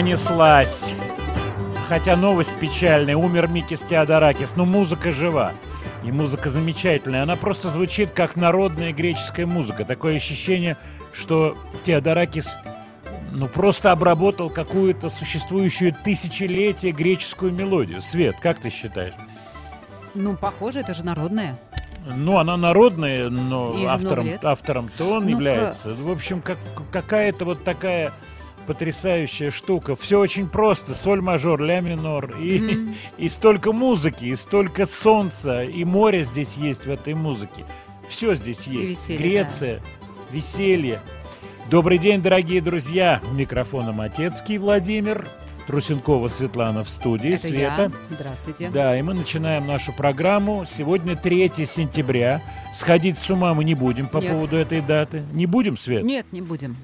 Понеслась. Хотя новость печальная. Умер Микис Теодоракис. Но музыка жива. И музыка замечательная. Она просто звучит как народная греческая музыка. Такое ощущение, что Теодоракис ну, просто обработал какую-то существующую тысячелетие греческую мелодию. Свет, как ты считаешь? Ну, похоже, это же народная. Ну, она народная, но автором, автором-то он ну является. В общем, как, какая-то вот такая потрясающая штука. Все очень просто. Соль мажор, ля минор. И, mm-hmm. и столько музыки, и столько солнца, и море здесь есть в этой музыке. Все здесь есть. Веселье, Греция, да. веселье. Добрый день, дорогие друзья. Микрофоном Матецкий Владимир. Трусенкова Светлана в студии. Это Света. Я. Здравствуйте. Да, и мы начинаем нашу программу. Сегодня 3 сентября. Сходить с ума мы не будем по Нет. поводу этой даты. Не будем, Свет? Нет, не будем.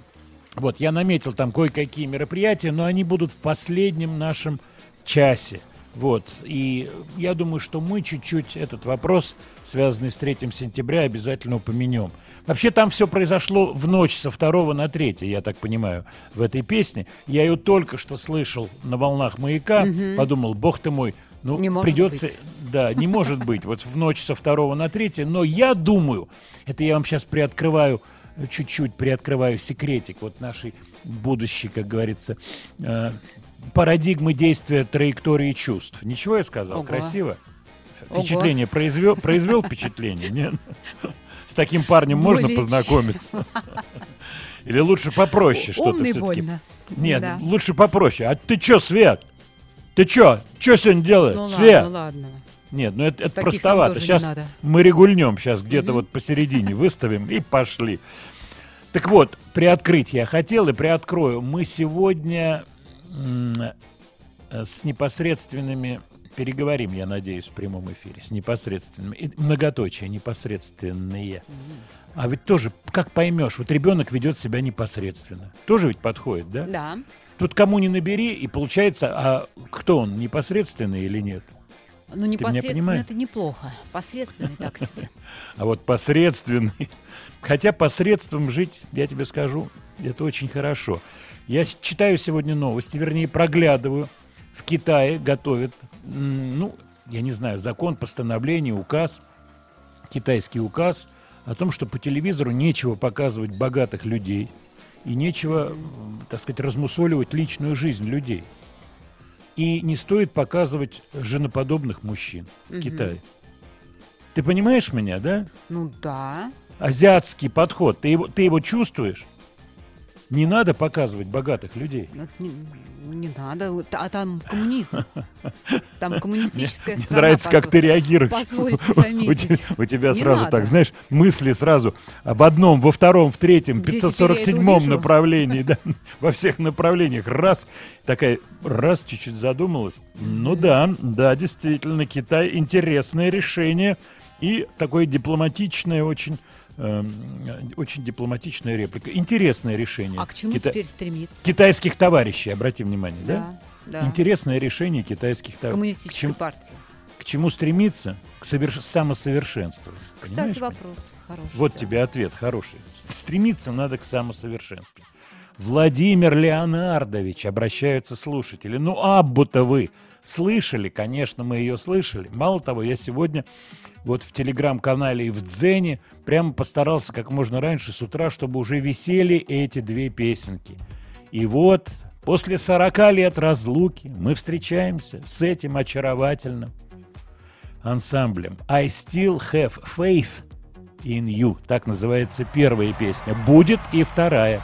Вот, я наметил там кое-какие мероприятия, но они будут в последнем нашем часе. Вот, и я думаю, что мы чуть-чуть этот вопрос, связанный с 3 сентября, обязательно упомянем. Вообще там все произошло в ночь со 2 на 3, я так понимаю, в этой песне. Я ее только что слышал на волнах маяка, угу. подумал, бог ты мой, ну, не придется... Быть. Да, не может быть, вот в ночь со 2 на 3, но я думаю, это я вам сейчас приоткрываю чуть-чуть приоткрываю секретик вот нашей будущей, как говорится, э, парадигмы действия траектории чувств. Ничего я сказал? Ого. Красиво? Впечатление произвел, произвел впечатление? Нет? С таким парнем можно познакомиться? Или лучше попроще что-то все-таки? Нет, лучше попроще. А ты чё, Свет? Ты чё? Чё сегодня делаешь? Ну Свет? ладно, ладно. Нет, ну это, это простовато. Сейчас мы регульнем, сейчас где-то вот посередине выставим и пошли. Так вот, приоткрыть я хотел и приоткрою. Мы сегодня э, с непосредственными переговорим, я надеюсь, в прямом эфире. С непосредственными. И многоточие, непосредственные. А ведь тоже, как поймешь, вот ребенок ведет себя непосредственно. Тоже ведь подходит, да? Да. Тут кому не набери, и получается, а кто он, непосредственный или нет? Ну, непосредственно это неплохо. Посредственный так себе. А вот посредственный. Хотя посредством жить, я тебе скажу, это очень хорошо. Я читаю сегодня новости, вернее, проглядываю. В Китае готовят, ну, я не знаю, закон, постановление, указ, китайский указ о том, что по телевизору нечего показывать богатых людей и нечего, так сказать, размусоливать личную жизнь людей. И не стоит показывать женоподобных мужчин в Мгм. Китае. Ты понимаешь меня, да? Ну да. азиатский подход, ты его, ты его чувствуешь? Не надо показывать богатых людей. Не, надо. А там коммунизм. Там коммунистическая Мне страна. нравится, как ты реагируешь. позвольте заметить. У тебя сразу так, знаешь, мысли сразу в одном, во втором, в третьем, Где теперь я это 547 увижу? направлении, да, во всех направлениях. Раз, такая, раз, чуть-чуть задумалась. Ну да, да, действительно, Китай интересное решение и такое дипломатичное очень эм, очень дипломатичная реплика. Интересное решение. А к чему Кита- теперь стремиться? Китайских товарищей, обрати внимание, да? Да, да. Интересное решение китайских товарищей. Коммунистической чему- партии. к чему стремиться? К соверш- самосовершенствованию. Кстати, Понимаешь меня? вопрос хороший. Вот да. тебе ответ хороший. Стремиться надо к самосовершенству. Владимир Леонардович, обращаются слушатели. Ну, Аббу-то вы слышали, конечно, мы ее слышали. Мало того, я сегодня вот в телеграм-канале и в Дзене прямо постарался как можно раньше с утра, чтобы уже висели эти две песенки. И вот после 40 лет разлуки мы встречаемся с этим очаровательным ансамблем I Still Have Faith in You. Так называется первая песня. Будет и вторая.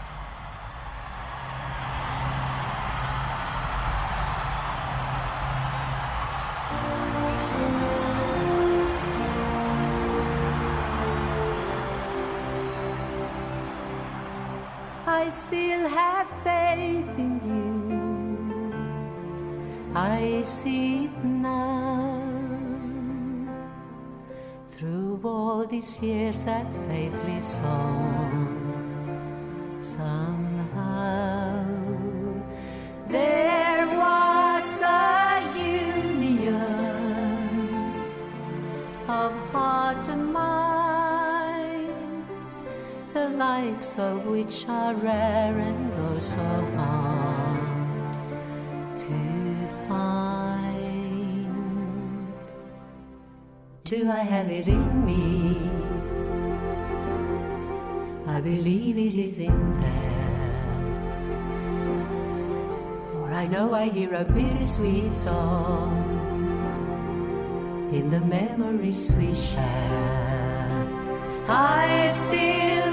faith leaves home. Know I hear a bittersweet song in the memories we share. I still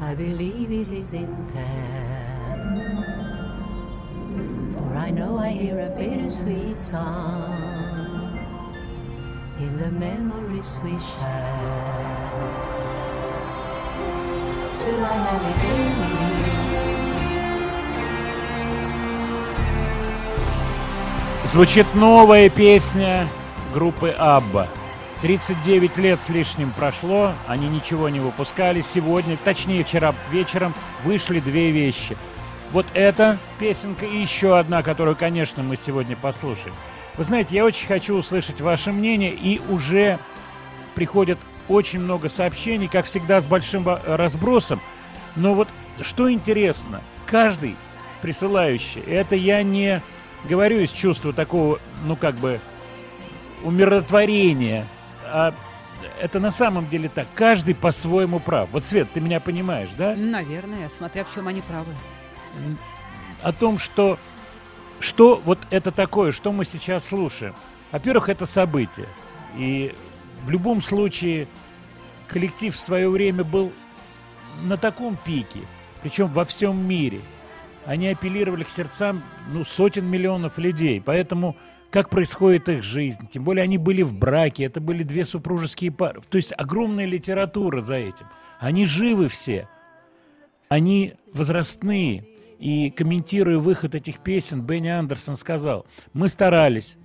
I believe it is in there. For I know I hear a bittersweet song in the memories we share. Do I have it in me? Звучит новая песня группы Абба. 39 лет с лишним прошло, они ничего не выпускали. Сегодня, точнее вчера вечером, вышли две вещи. Вот эта песенка и еще одна, которую, конечно, мы сегодня послушаем. Вы знаете, я очень хочу услышать ваше мнение, и уже приходят очень много сообщений, как всегда, с большим разбросом. Но вот что интересно, каждый присылающий, это я не говорю из чувства такого, ну как бы, умиротворения, а это на самом деле так. Каждый по-своему прав. Вот, Свет, ты меня понимаешь, да? Наверное, смотря в чем они правы. О том, что, что вот это такое, что мы сейчас слушаем. Во-первых, это событие. И в любом случае коллектив в свое время был на таком пике, причем во всем мире. Они апеллировали к сердцам ну, сотен миллионов людей. Поэтому как происходит их жизнь. Тем более они были в браке, это были две супружеские пары. То есть огромная литература за этим. Они живы все. Они возрастные. И комментируя выход этих песен, Бенни Андерсон сказал, мы старались,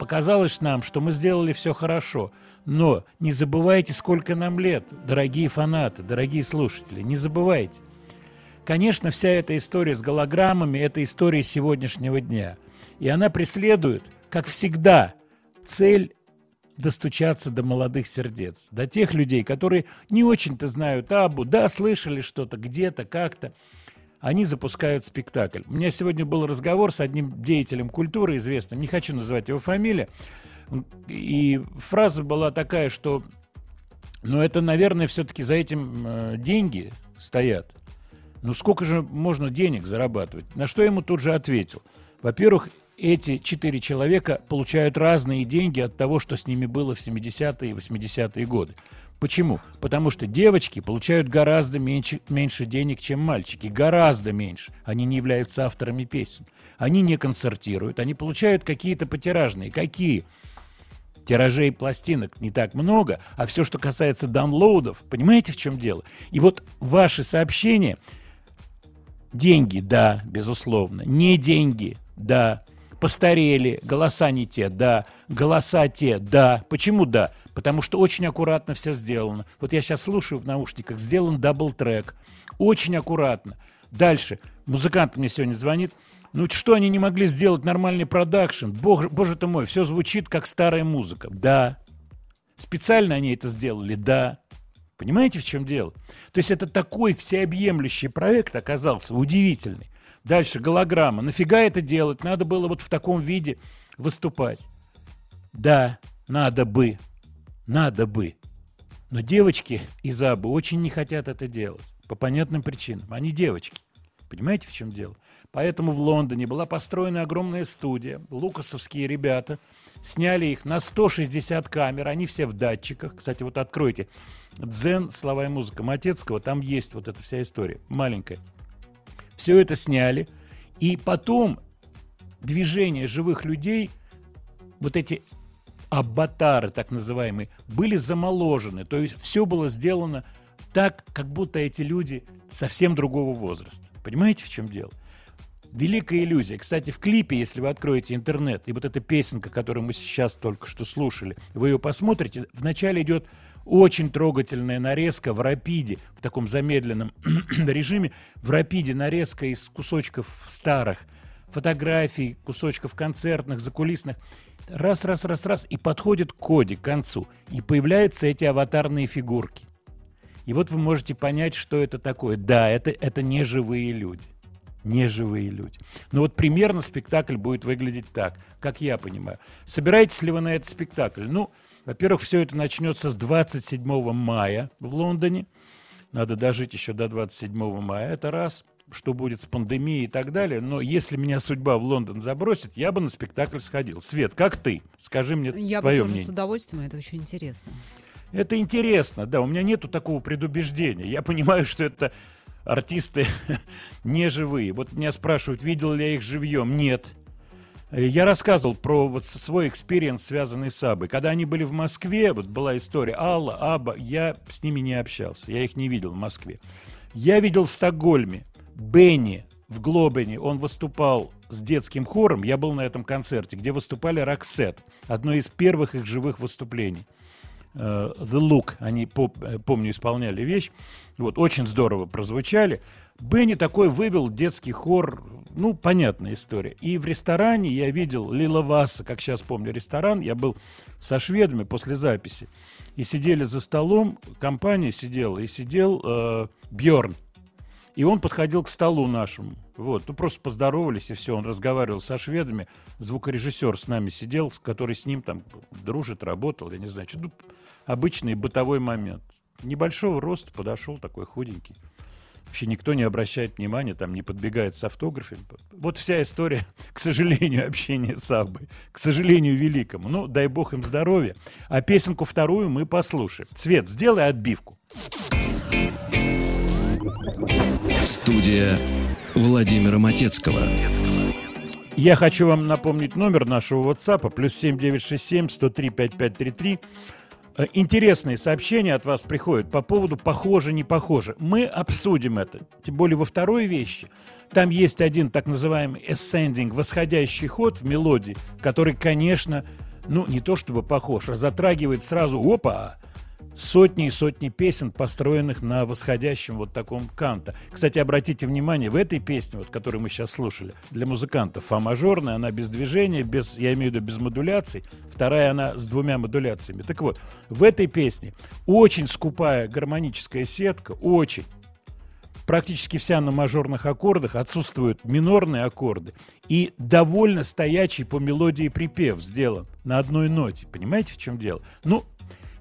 показалось нам, что мы сделали все хорошо, но не забывайте, сколько нам лет, дорогие фанаты, дорогие слушатели, не забывайте. Конечно, вся эта история с голограммами – это история сегодняшнего дня. И она преследует, как всегда, цель достучаться до молодых сердец, до тех людей, которые не очень-то знают Абу, да, слышали что-то где-то, как-то. Они запускают спектакль. У меня сегодня был разговор с одним деятелем культуры известным, не хочу называть его фамилию, и фраза была такая, что, ну, это, наверное, все-таки за этим э, деньги стоят. Ну, сколько же можно денег зарабатывать? На что я ему тут же ответил. Во-первых, эти четыре человека получают разные деньги от того, что с ними было в 70-е и 80-е годы. Почему? Потому что девочки получают гораздо меньше, меньше денег, чем мальчики. Гораздо меньше. Они не являются авторами песен. Они не концертируют. Они получают какие-то потиражные. Какие? Тиражей пластинок не так много, а все, что касается download ов, понимаете, в чем дело? И вот ваши сообщения, деньги, да, безусловно, не деньги, да, постарели, голоса не те, да, голоса те, да. Почему да? Потому что очень аккуратно все сделано. Вот я сейчас слушаю в наушниках, сделан double-track. Очень аккуратно. Дальше. Музыкант мне сегодня звонит. Ну что они не могли сделать нормальный продакшн? Боже, боже ты мой, все звучит как старая музыка. Да. Специально они это сделали? Да. Понимаете, в чем дело? То есть это такой всеобъемлющий проект оказался, удивительный. Дальше голограмма. Нафига это делать? Надо было вот в таком виде выступать. Да, надо бы. Надо бы. Но девочки из Абы очень не хотят это делать. По понятным причинам. Они девочки. Понимаете, в чем дело? Поэтому в Лондоне была построена огромная студия. Лукасовские ребята сняли их на 160 камер. Они все в датчиках. Кстати, вот откройте. Дзен, слова и музыка Матецкого. Там есть вот эта вся история. Маленькая. Все это сняли. И потом движение живых людей, вот эти аватары, так называемые, были замоложены. То есть все было сделано так, как будто эти люди совсем другого возраста. Понимаете, в чем дело? Великая иллюзия. Кстати, в клипе, если вы откроете интернет, и вот эта песенка, которую мы сейчас только что слушали, вы ее посмотрите, вначале идет очень трогательная нарезка в рапиде, в таком замедленном режиме, в рапиде нарезка из кусочков старых фотографий, кусочков концертных, закулисных. Раз, раз, раз, раз, и подходит к коде, к концу. И появляются эти аватарные фигурки. И вот вы можете понять, что это такое. Да, это, это не живые люди. Не живые люди. Но вот примерно спектакль будет выглядеть так, как я понимаю. Собираетесь ли вы на этот спектакль? Ну, Во-первых, все это начнется с 27 мая в Лондоне. Надо дожить еще до 27 мая, это раз. Что будет с пандемией и так далее. Но если меня судьба в Лондон забросит, я бы на спектакль сходил. Свет, как ты? Скажи мне Я бы твое тоже мнение. с удовольствием, это очень интересно. Это интересно, да. У меня нету такого предубеждения. Я понимаю, что это артисты не живые. Вот меня спрашивают, видел ли я их живьем. Нет. Э, Я рассказывал про вот свой experience, связанный с Абой. Когда они были в Москве, вот была история Алла, Аба, я с ними не общался, я их не видел в Москве. Я видел в Стокгольме Бенни в Глобене, он выступал с детским хором, я был на этом концерте, где выступали Роксет, одно из первых их живых выступлений. Э, The Look, они, э, помню, исполняли вещь. Вот, очень здорово прозвучали. Бенни такой вывел детский хор, ну, понятная история. И в ресторане я видел Лила Васа, как сейчас помню ресторан, я был со шведами после записи. И сидели за столом, компания сидела, и сидел Бьорн. И он подходил к столу нашему. Вот, ну просто поздоровались, и все. Он разговаривал со шведами. Звукорежиссер с нами сидел, который с ним там дружит, работал, я не знаю. что, ну, обычный бытовой момент. Небольшого роста подошел, такой худенький. Вообще никто не обращает внимания, там не подбегает с автографами. Вот вся история, к сожалению, общения с Аббой. К сожалению, великому. Ну, дай бог им здоровья. А песенку вторую мы послушаем. Цвет, сделай отбивку. Студия Владимира Матецкого. Я хочу вам напомнить номер нашего WhatsApp, плюс 7967 103 5533. Э, Интересные сообщения от вас приходят по поводу похоже, не похоже. Мы обсудим это. Тем более во второй вещи. Там есть один так называемый ascending, восходящий ход в мелодии, который, конечно, ну, не то чтобы похож, а затрагивает сразу, опа, сотни и сотни песен, построенных на восходящем вот таком канта. Кстати, обратите внимание, в этой песне, вот, которую мы сейчас слушали, для музыкантов фа мажорная, она без движения, без, я имею в виду без модуляций, вторая она с двумя модуляциями. Так вот, в этой песне очень скупая гармоническая сетка, очень. Практически вся на мажорных аккордах, отсутствуют минорные аккорды. И довольно стоячий по мелодии припев сделан на одной ноте. Понимаете, в чем дело? Ну,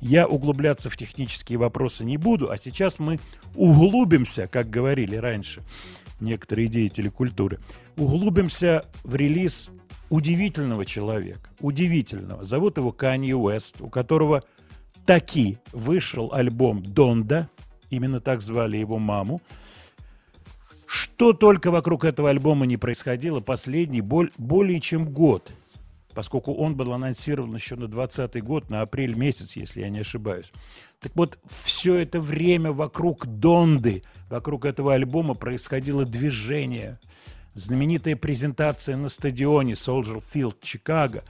я углубляться в технические вопросы не буду, а сейчас мы углубимся, как говорили раньше некоторые деятели культуры, углубимся в релиз удивительного человека, удивительного. Зовут его Канье Уэст, у которого таки вышел альбом «Донда», именно так звали его маму. Что только вокруг этого альбома не происходило последний более чем год – поскольку он был анонсирован еще на 20 год, на апрель месяц, если я не ошибаюсь. Так вот, все это время вокруг Донды, вокруг этого альбома происходило движение. Знаменитая презентация на стадионе Soldier Field, Чикаго.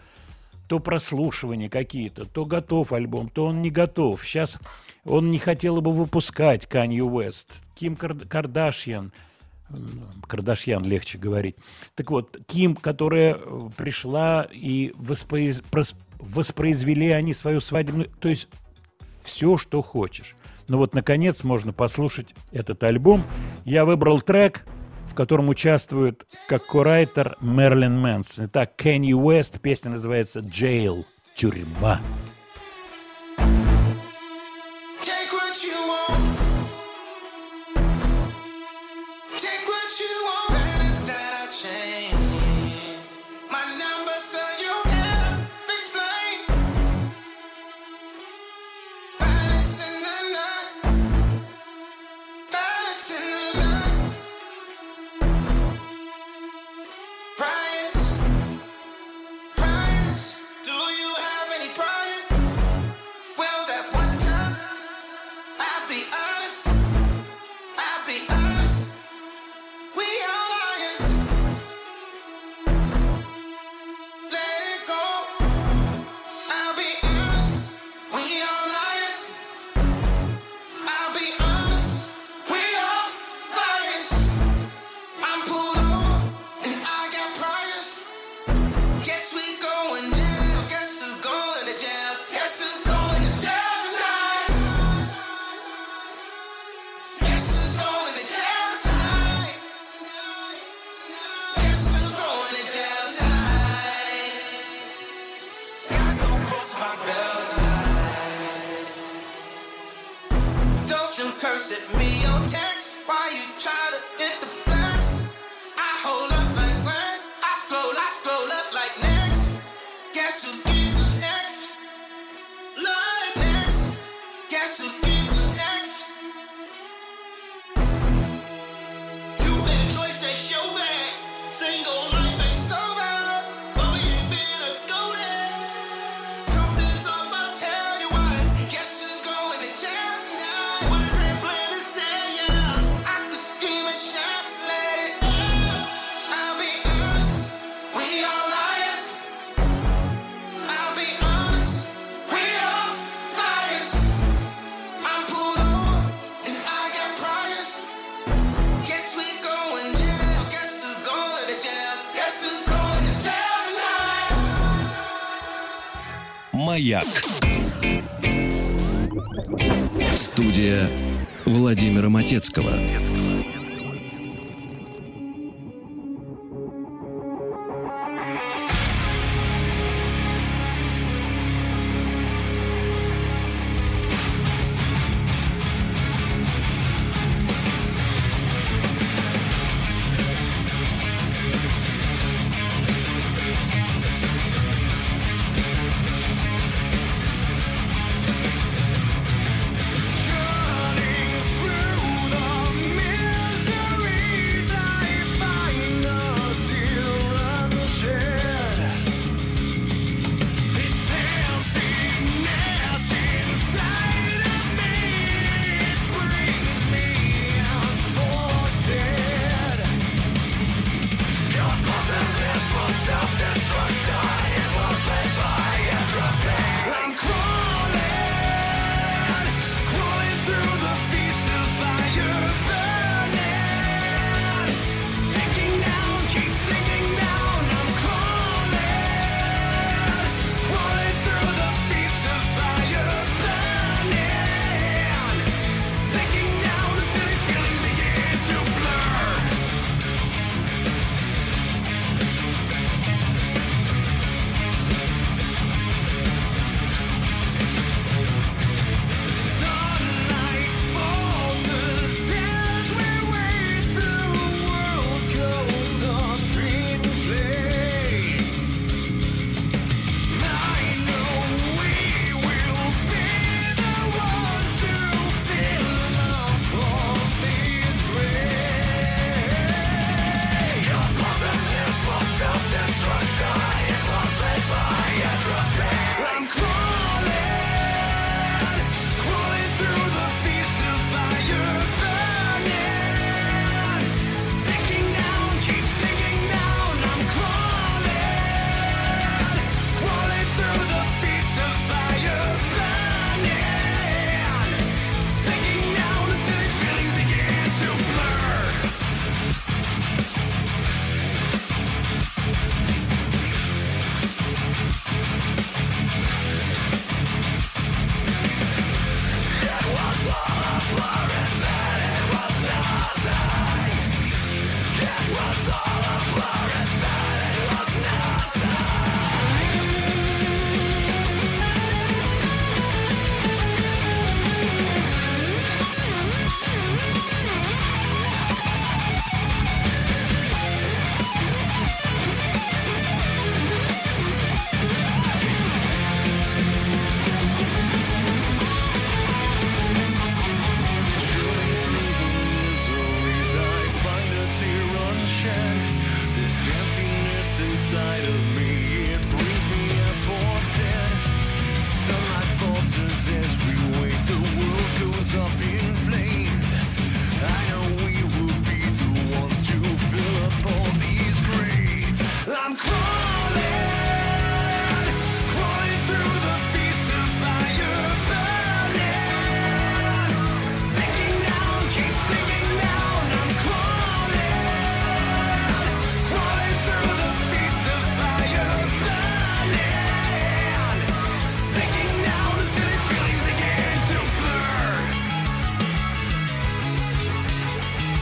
То прослушивания какие-то, то готов альбом, то он не готов. Сейчас он не хотел бы выпускать Канье Уэст. Ким Кар- Кардашьян – Кардашьян легче говорить. Так вот, Ким, которая э, пришла и воспроиз- воспроизвели они свою свадебную... То есть все, что хочешь. Но вот, наконец, можно послушать этот альбом. Я выбрал трек, в котором участвует как корайтер Мерлин Мэнсон. Итак, Кенни Уэст, песня называется «Jail», «Тюрьма». Take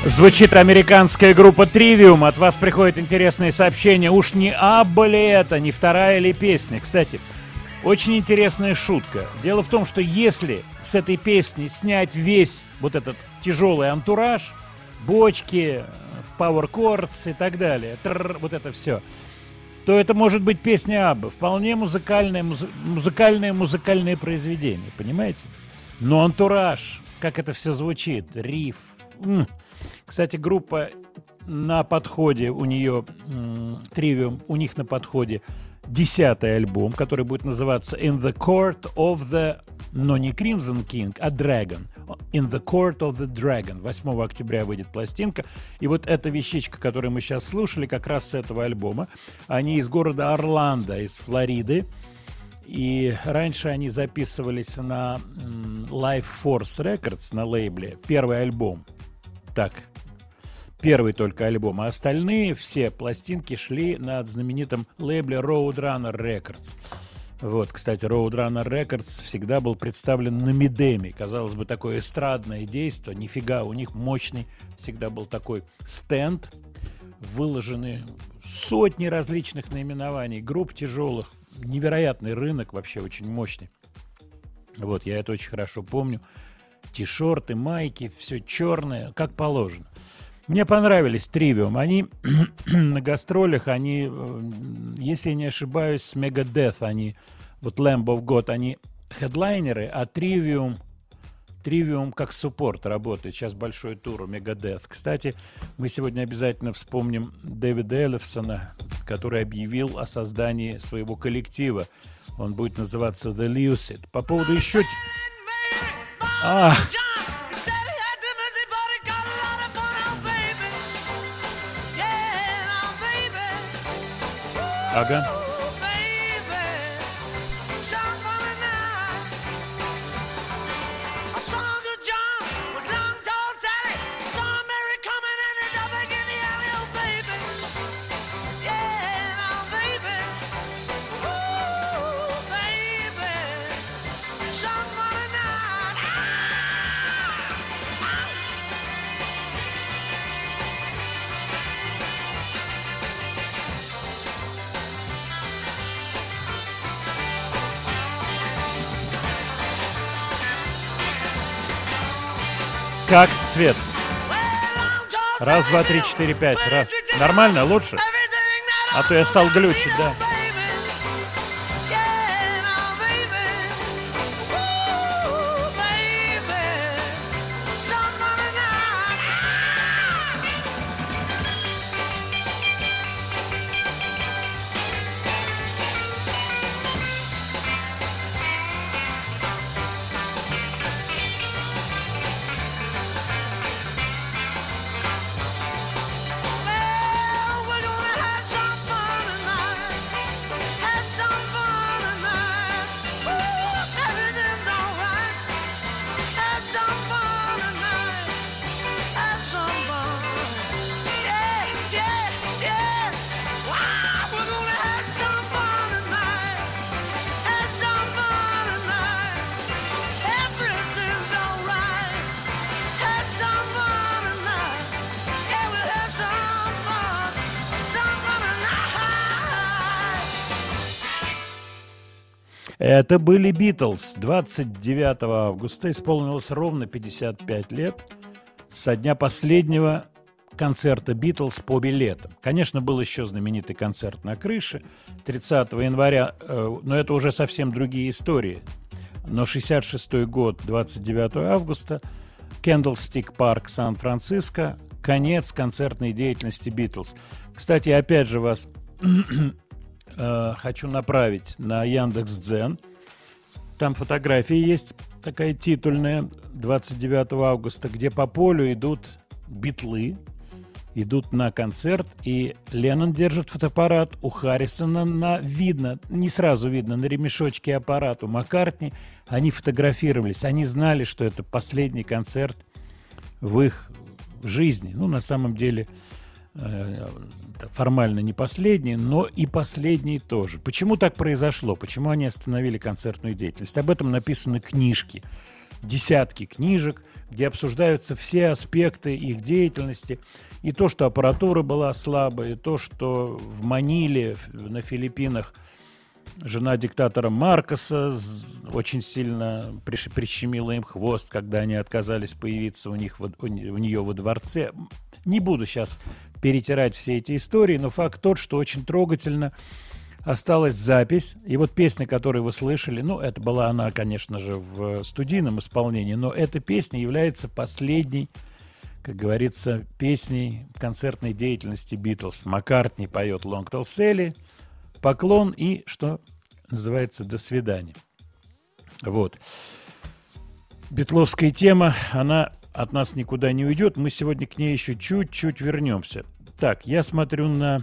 Звучит американская группа Trivium. От вас приходят интересные сообщения. Уж не Абба ли это, не вторая ли песня? Кстати, Очень интересная шутка. Дело в том, что если с этой песни снять весь вот этот тяжелый антураж, бочки, в Power Chords и так далее, тррр, вот это все, то это может быть песня Аббы. Вполне музыкальное, музы- музыкальное, музыкальное произведение, понимаете? Но антураж, как это все звучит, риф. м. Кстати, группа на подходе у нее Тривиум, у них на подходе десятый альбом, который будет называться In the Court of the, но не Crimson King, а Dragon. In the Court of the Dragon. 8 октября выйдет пластинка. И вот эта вещичка, которую мы сейчас слушали, как раз с этого альбома. Они из города Орландо, из Флориды. И раньше они записывались на Life Force Records на лейбле. Первый альбом. Так, первый только альбом, а остальные все пластинки шли на знаменитом лейбле Roadrunner Records. Вот, кстати, Roadrunner Records всегда был представлен на Мидеме. Казалось бы, такое эстрадное действие. Нифига, у них мощный всегда был такой стенд, выложены сотни различных наименований, групп тяжелых. Невероятный рынок, вообще очень мощный. Вот, я это очень хорошо помню. Ти-шорты, майки, все черное, как положено. Мне понравились Тривиум. Они на гастролях, они, э, если я не ошибаюсь, с Megadeth, они, вот Lamb of God, они хедлайнеры, а Тривиум, Тривиум как суппорт работает. Сейчас большой тур у Megadeth. Кстати, мы сегодня обязательно вспомним Дэвида Эллифсона, который объявил о создании своего коллектива. Он будет называться The Lucid. По поводу еще... А, ага. Somebody Как цвет? Раз, два, три, четыре, пять. Раз. Нормально? Лучше? А то я стал глючить, да. Это были Битлз. 29 августа исполнилось ровно 55 лет со дня последнего концерта Битлз по билетам. Конечно, был еще знаменитый концерт на крыше 30 января, э, но это уже совсем другие истории. Но 66 год, 29 августа, Кендлстик парк Сан-Франциско, конец концертной деятельности Битлз. Кстати, опять же вас э, хочу направить на Яндекс Дзен. Там фотографии есть, такая титульная, 29 августа, где по полю идут битлы, идут на концерт, и Леннон держит фотоаппарат, у Харрисона на, видно, не сразу видно, на ремешочке аппарат, у Маккартни, они фотографировались, они знали, что это последний концерт в их жизни. Ну, на самом деле, э, формально не последний, но и последний тоже. Почему так произошло? Почему они остановили концертную деятельность? Об этом написаны книжки, десятки книжек, где обсуждаются все аспекты их деятельности. И то, что аппаратура была слабая, и то, что в Маниле, на Филиппинах, жена диктатора Маркоса очень сильно прищемила им хвост, когда они отказались появиться у, них, у нее во дворце. Не буду сейчас перетирать все эти истории, но факт тот, что очень трогательно осталась запись. И вот песня, которую вы слышали, ну, это была она, конечно же, в студийном исполнении, но эта песня является последней, как говорится, песней концертной деятельности Битлз. Маккартни поет «Long Tall Sally», «Поклон» и, что называется, «До свидания». Вот. Битловская тема, она от нас никуда не уйдет. Мы сегодня к ней еще чуть-чуть вернемся. Так, я смотрю на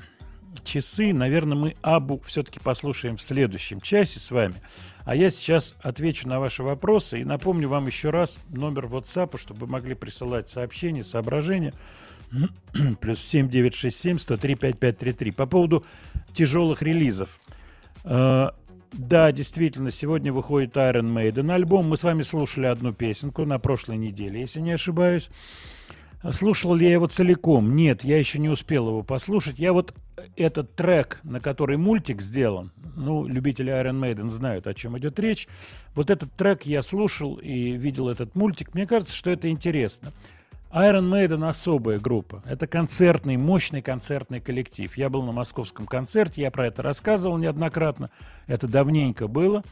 часы. Наверное, мы Абу все-таки послушаем в следующем часе с вами. А я сейчас отвечу на ваши вопросы и напомню вам еще раз номер WhatsApp, чтобы вы могли присылать сообщения, соображения. Плюс 7967 103 5533. По поводу тяжелых релизов. Э, Да, действительно, сегодня выходит Iron Maiden альбом. Мы с вами слушали одну песенку на прошлой неделе, если не ошибаюсь. Слушал ли я его целиком? Нет, я еще не успел его послушать. Я вот этот трек, на который мультик сделан, ну, любители Iron Maiden знают, о чем идет речь. Вот этот трек я слушал и видел этот мультик. Мне кажется, что это интересно. Iron Maiden особая группа. Это концертный, мощный концертный коллектив. Я был на московском концерте, я про это рассказывал неоднократно. Это давненько было.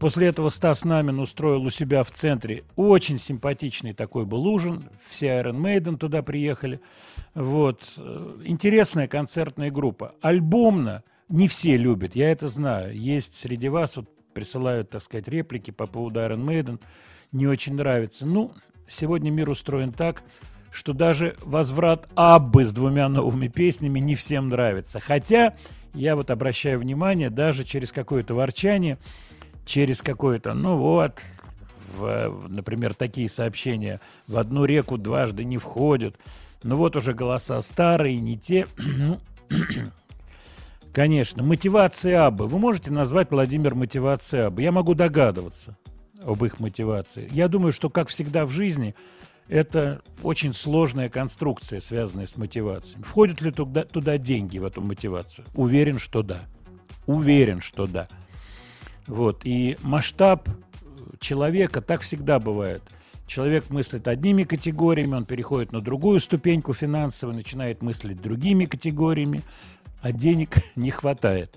После этого Стас Намин устроил у себя в центре очень симпатичный такой был ужин. Все Iron Maiden туда приехали. Вот. Э, Интересная концертная группа. Альбомно не все любят, я это знаю. Есть среди вас, вот присылают, так сказать, реплики по поводу Iron Maiden. Не очень нравится. Ну, сегодня мир устроен так, что даже возврат Аббы с двумя новыми песнями не всем нравится. Хотя, я вот обращаю внимание, даже через какое-то ворчание, через какое-то, ну вот, в, например, такие сообщения в одну реку дважды не входят. Ну вот уже голоса старые, не те. Конечно, мотивация Аббы. Вы можете назвать, Владимир, мотивацией Аббы? Я могу догадываться об их мотивации. Я думаю, что, как всегда в жизни, это очень сложная конструкция, связанная с мотивацией. Входят ли туда, туда деньги, в эту мотивацию? Уверен, что да. Уверен, что да. Вот. И масштаб человека так всегда бывает. Человек мыслит одними категориями, он переходит на другую ступеньку финансовую, начинает мыслить другими категориями, а денег не хватает.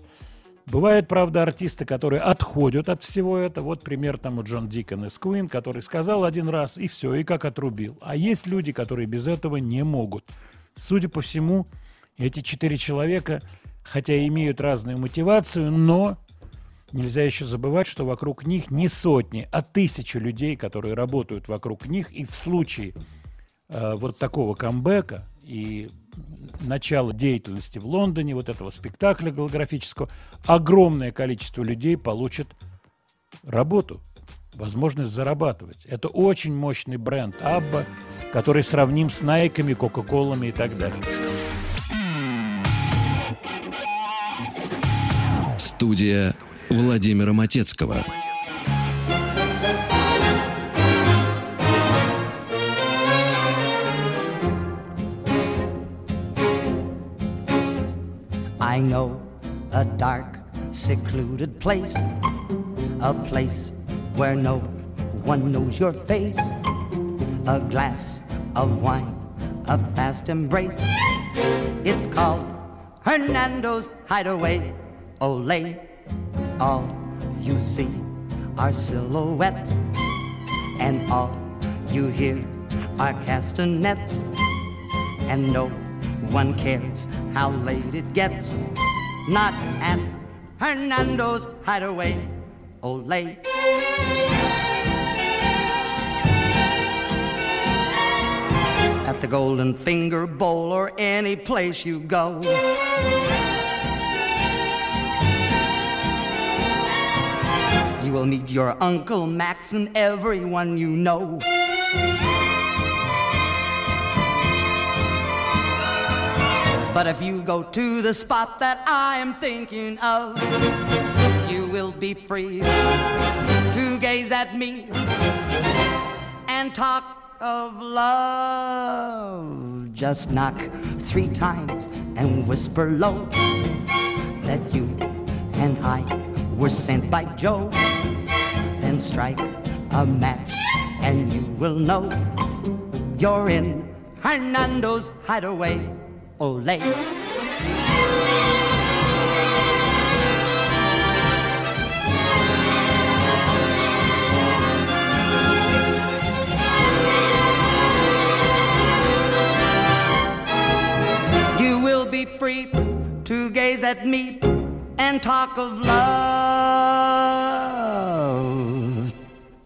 Бывают, правда, артисты, которые отходят от всего этого. Вот пример там у Джон Дикон из Queen, который сказал один раз, и все, и как отрубил. А есть люди, которые без этого не могут. Судя по всему, эти четыре человека, хотя имеют разную мотивацию, но нельзя еще забывать, что вокруг них не сотни, а тысячи людей, которые работают вокруг них. И в случае э, вот такого камбэка и начала деятельности в Лондоне, вот этого спектакля голографического, огромное количество людей получит работу, возможность зарабатывать. Это очень мощный бренд Абба, который сравним с Найками, Кока-Колами и так далее. Студия Владимира Матецкого. I know a dark, secluded place, a place where no one knows your face. A glass of wine, a fast embrace. It's called Hernando's Hideaway. Olay, all you see are silhouettes, and all you hear are castanets, and no one cares how late it gets. Not at Hernando's Hideaway. Olay. At the Golden Finger Bowl or any place you go. Will meet your Uncle Max and everyone you know. But if you go to the spot that I am thinking of, you will be free to gaze at me and talk of love. Just knock three times and whisper low that you and I were sent by Joe, then strike a match and you will know you're in Hernando's hideaway. Ole. You will be free to gaze at me and talk of love.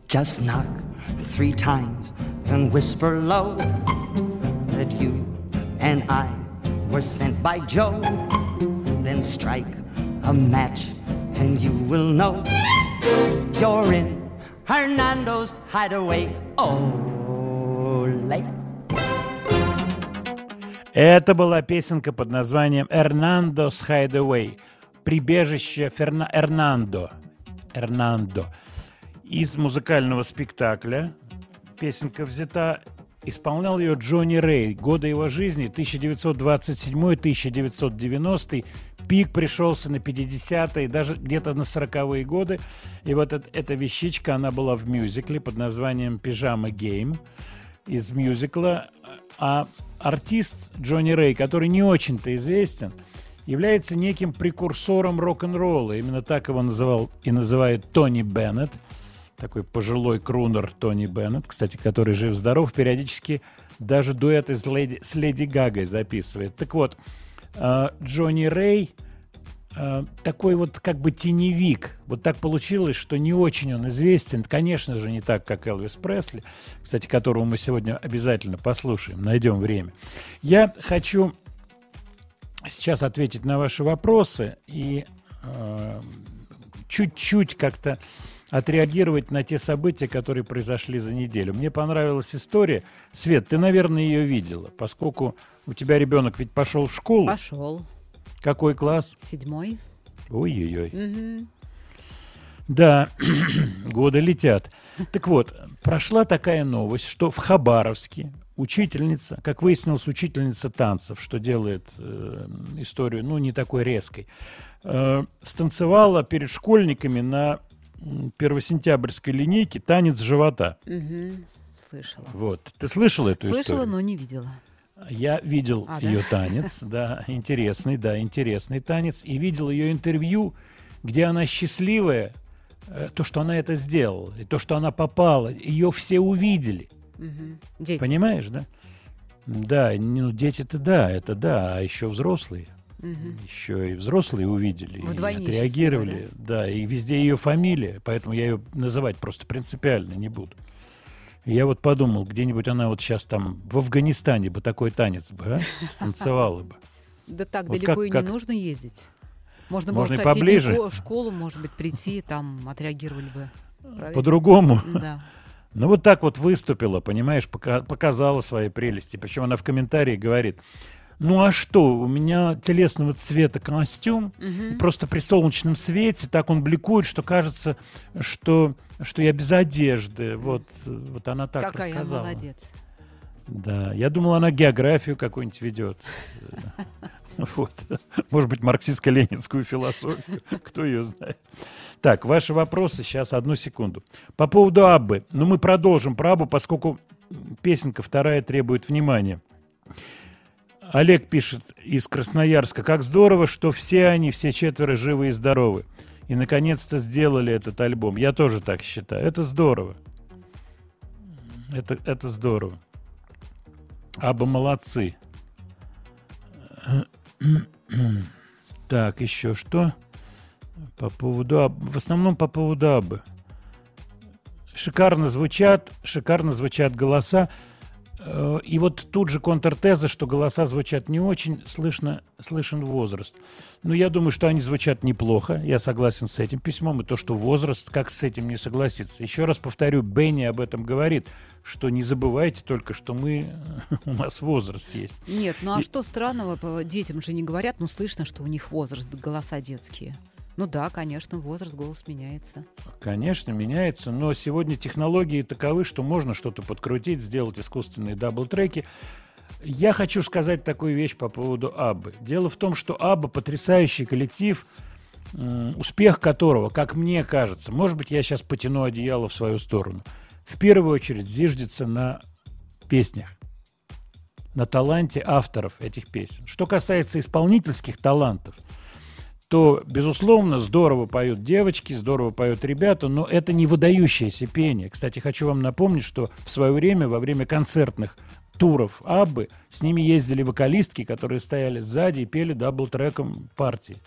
Just knock three times and whisper low that you and I were sent by Joe. Then strike a match and you will know you're in Hernando's hideaway. Ole. Это была песенка под названием «Эрнандо's Hideaway» – «Прибежище Ферна... Эрнандо». Эрнандо. Из музыкального спектакля песенка взята. Исполнял ее Джонни Рэй. Годы его жизни 1927-1990. Пик пришелся на 50-е, даже где-то на 40-е годы. И вот эт- эта вещичка, она была в мюзикле под названием «Пижама Гейм» из мюзикла. А артист Джонни Рэй, который не очень-то известен, является неким прекурсором рок-н-ролла. Именно так его называл и называет Тони Беннет, такой пожилой крунер Тони Беннет, кстати, который жив-здоров, периодически даже дуэты с леди, с леди Гагой записывает. Так вот, э, Джонни Рэй э, такой вот как бы теневик. Вот так получилось, что не очень он известен. Конечно же, не так, как Элвис Пресли, кстати, которого мы сегодня обязательно послушаем, найдем время. Я хочу сейчас ответить на ваши вопросы и э, чуть-чуть как-то отреагировать на те события, которые произошли за неделю. Мне понравилась история. Свет, ты, наверное, ее видела, поскольку у тебя ребенок ведь пошел в школу. Пошел. Какой класс? Седьмой. Ой-ой-ой. Мгм. Да, годы летят. Так вот, прошла такая новость, что в Хабаровске учительница, как выяснилось, учительница танцев, что делает э, историю, ну, не такой резкой, э, станцевала перед школьниками на первосентябрьской линейке танец живота. Мгм. Слышала. Вот. Ты слышала эту Слышала, историю? но не видела. Я видел А, да? ее танец, да, интересный, да, интересный танец, и видел ее интервью, где она счастливая, э, то, что она это сделала, и то, что она попала, ее все увидели, Мгм. Дети. понимаешь, да? Да, ну дети-то да, это да, а еще взрослые, Мгм. еще и взрослые увидели, и Вдвойне отреагировали, счастливые, да, и везде ее фамилия, поэтому я ее называть просто принципиально не буду. И Я вот подумал, где-нибудь она вот сейчас там в Афганистане бы такой танец бы, а, станцевала бы. Да так Вот далеко как- и как- не нужно ездить. Можно, Можно и было в соседнюю поближе. ко- школу, может быть, прийти, там отреагировали бы. По-другому. Да. Ну вот так вот выступила, понимаешь, пока- показала свои прелести. Причем она в комментарии говорит, ну а что, у меня телесного цвета костюм, и просто при солнечном свете так он бликует, что кажется, что, что я без одежды. Вот, вот она так Какая рассказала. молодец. Да, я думал, она географию какую-нибудь ведет. Вот. Может быть, марксистско-ленинскую философию. Кто ее знает. Так, ваши вопросы. Сейчас, одну секунду. По поводу Аббы. Ну, мы продолжим про Аббу, поскольку песенка вторая требует внимания. Олег пишет из Красноярска. Как здорово, что все они, все четверо живы и здоровы. И, наконец-то, сделали этот альбом. Я тоже так считаю. Это здорово. Это, это здорово. Аба молодцы. Так, еще что? По поводу Аб- В основном по поводу Абы. Шикарно звучат, шикарно звучат голоса. Э, И вот тут же контртеза, что голоса звучат не очень, слышно, слышен возраст. Но я думаю, что они звучат неплохо. Я согласен с этим письмом. И то, что возраст, как с этим не согласиться. Еще раз повторю, Бенни об этом говорит, что не забывайте только, что мы, у нас возраст есть. Нет, ну а И- что странного? Детям же не говорят, ну слышно, что у них возраст, голоса детские. Ну да, конечно, возраст, голос меняется. Конечно, меняется, но сегодня технологии таковы, что можно что-то подкрутить, сделать искусственные double-track и. Я хочу сказать такую вещь по поводу Аббы. Дело в том, что Абба потрясающий коллектив, успех которого, как мне кажется, может быть, я сейчас потяну одеяло в свою сторону, в первую очередь зиждется на песнях, на таланте авторов этих песен. Что касается исполнительских талантов, то, безусловно, здорово поют девочки, здорово поют ребята, но это не выдающееся пение. Кстати, хочу вам напомнить, что в свое время, во время концертных туров Аббы, с ними ездили вокалистки, которые стояли сзади и пели double-track ом партии.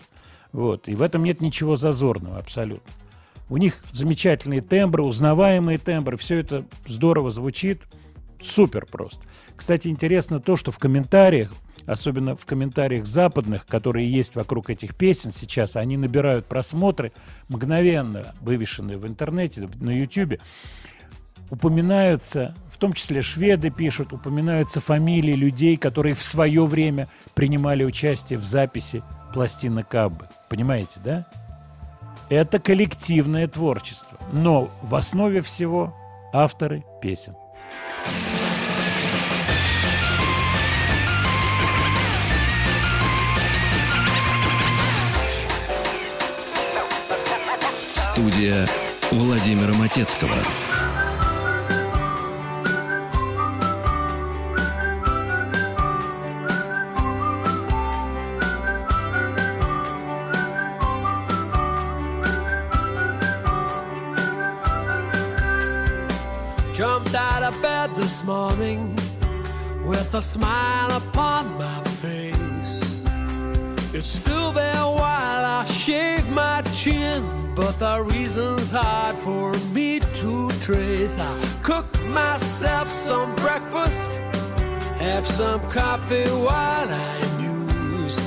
Вот. И в этом нет ничего зазорного абсолютно. У них замечательные тембры, узнаваемые тембры, все это здорово звучит, супер просто. Кстати, интересно то, что в комментариях, особенно в комментариях западных, которые есть вокруг этих песен сейчас, они набирают просмотры, мгновенно вывешенные в интернете, на YouTube, упоминаются, в том числе шведы пишут, упоминаются фамилии людей, которые в свое время принимали участие в записи пластины Каббы. Понимаете, да? Это коллективное творчество. Но в основе всего авторы песен. Студия Владимира Матецкого. Jumped out of bed this morning with a smile upon my face. It's still there while I shave my but the reason's hard for me to trace. I cook myself some breakfast, have some coffee while I muse.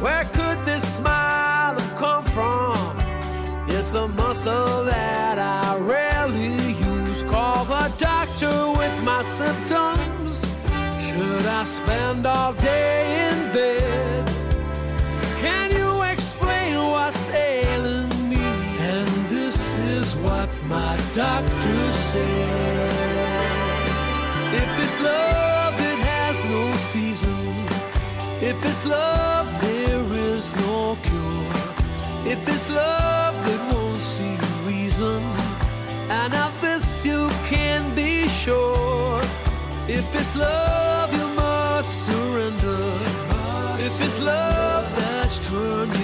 Where could this smile have come from? It's a muscle that I rarely use. Call the doctor with my symptoms. Should I spend all day in bed? My doctor said. If it's love, it has no season. If it's love, there is no cure. If it's love, it won't see reason. And of this you can be sure. If it's love, you must surrender. If it's love that's turned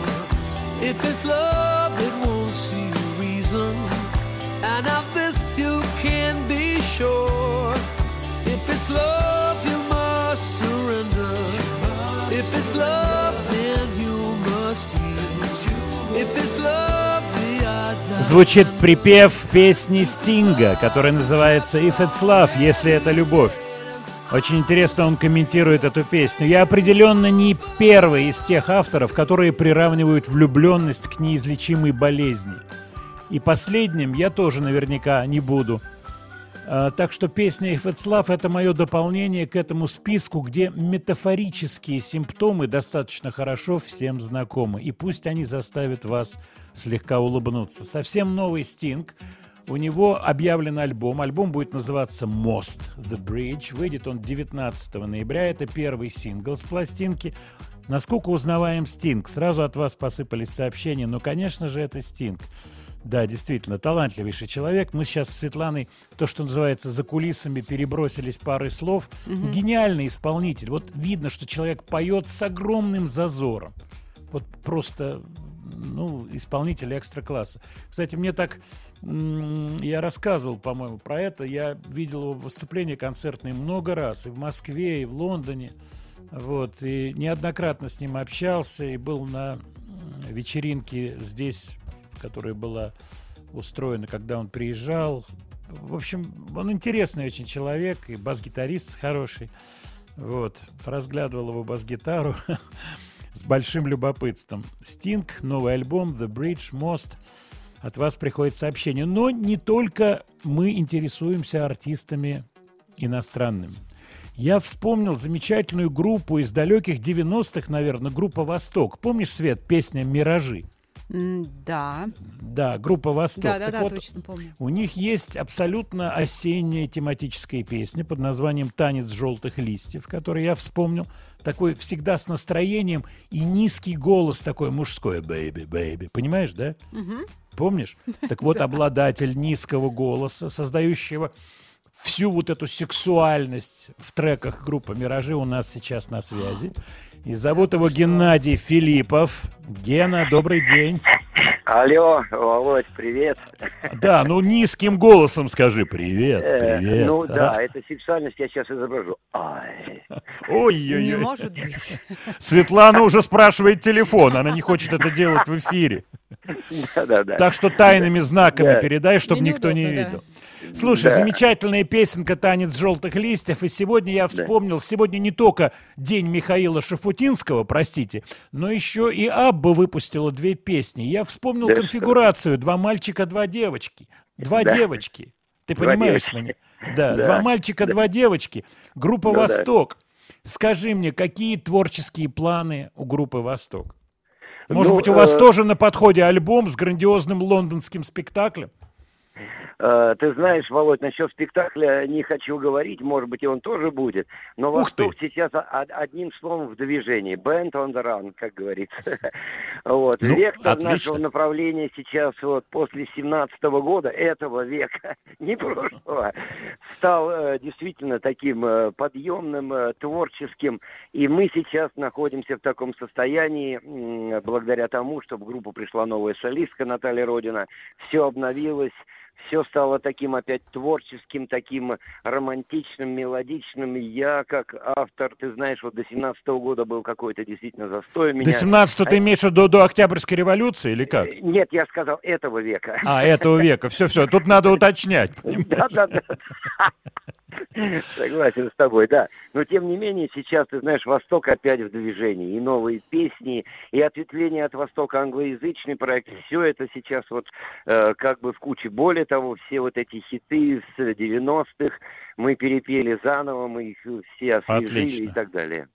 If it's love, it won't see reason. And of this you can be sure. If it's love, you must surrender. If it's love, then you must yield. If it's love, the odds are Звучит припев песни Стинга, которая называется «If it's love», если это любовь. Очень интересно он комментирует эту песню. Я определенно не первый из тех авторов, которые приравнивают влюбленность к неизлечимой болезни. И последним я тоже наверняка не буду. А, Так что песня «If it's love» — это мое дополнение к этому списку, где метафорические симптомы достаточно хорошо всем знакомы. И пусть они заставят вас слегка улыбнуться. Совсем новый «Стинг». У него объявлен альбом. Альбом будет называться «Мост The Bridge». Выйдет он 19 ноября. Это первый сингл с пластинки. Насколько узнаваем Стинг? Сразу от вас посыпались сообщения. Ну, конечно же, это Стинг. Да, действительно, талантливейший человек. Мы сейчас с Светланой, то, что называется, за кулисами перебросились парой слов. Гениальный исполнитель. Вот видно, что человек поет с огромным зазором. Вот просто ну, исполнитель экстра-класса. Кстати, мне так, я рассказывал, по-моему, про это. Я видел его выступления концертные много раз. И в Москве, и в Лондоне. Вот. И неоднократно с ним общался. И был на вечеринке здесь, которая была устроена, когда он приезжал. В общем, он интересный очень человек. И бас-гитарист хороший. Вот. Разглядывал его бас-гитару с большим любопытством. Стинг, новый альбом The Bridge, Мост. От вас приходит сообщение. Но не только мы интересуемся артистами иностранными. Я вспомнил замечательную группу из далеких 90-х, наверное, группа «Восток». Помнишь, Свет, песня «Миражи»? Да, Да, группа «Восток». да, да, Так да, вот, точно помню. У них есть абсолютно осенняя тематическая песня под названием «Танец желтых листьев», который я вспомнил. Такой всегда с настроением и низкий голос такой мужской «baby, baby». Понимаешь, да? Помнишь? Так вот, обладатель низкого голоса, создающего всю вот эту сексуальность в треках группы «Миражи» у нас сейчас на связи. И зовут его Геннадий Филиппов. Гена, добрый день. Алло, Володь, привет. Да, ну низким голосом скажи привет, Э, привет. ну а? да, это сексуальность я сейчас изображу. Ай. Не Ой-ой-ой. может быть. Светлана уже спрашивает телефон, она не хочет это делать в эфире. Да-да-да. Так что тайными знаками Да. передай, чтобы никто не видел. Слушай, Да. замечательная песенка «Танец желтых листьев». И сегодня я вспомнил, сегодня не только день Михаила Шафутинского, простите, но еще и Абба выпустила две песни. Я вспомнил Да что конфигурацию «Два мальчика, два девочки». Два Да. девочки. Ты Два понимаешь девочки. меня? Да, Да. два мальчика, два девочки. Группа Ну да. «Восток». Скажи мне, какие творческие планы у группы «Восток»? Может Ну, быть, у вас э, тоже на подходе альбом с грандиозным лондонским спектаклем? Э, Ты знаешь, Володь, насчет спектакля не хочу говорить, может быть, и он тоже будет, но Ух ты. Восток сейчас о- о- одним словом в движении. Band on the run, как говорится. Вот. Ну, Вектор отлично. нашего направления сейчас вот после 17 года, этого века, не прошлого, стал э, действительно таким э, подъемным, творческим. И мы сейчас находимся в таком состоянии, благодаря тому, что в группу пришла новая солистка Наталья Родина, все обновилось, все стало таким опять творческим, таким романтичным, мелодичным. Я, как автор, ты знаешь, вот до 17 года был какой-то действительно застой меня. До 17 ты имеешь в виду до Октябрьской революции или как? Э, Нет, я сказал этого века. А, этого века. Все-все, тут надо уточнять. Да, да, да. Согласен с тобой, да. Но тем не менее, сейчас, ты знаешь, Восток опять в движении. И новые песни, и ответвление от Востока англоязычный проект. Все это сейчас вот э, как бы в куче. Более того, все вот эти хиты с 90-х мы перепели заново, мы их все освежили Отлично. и так далее.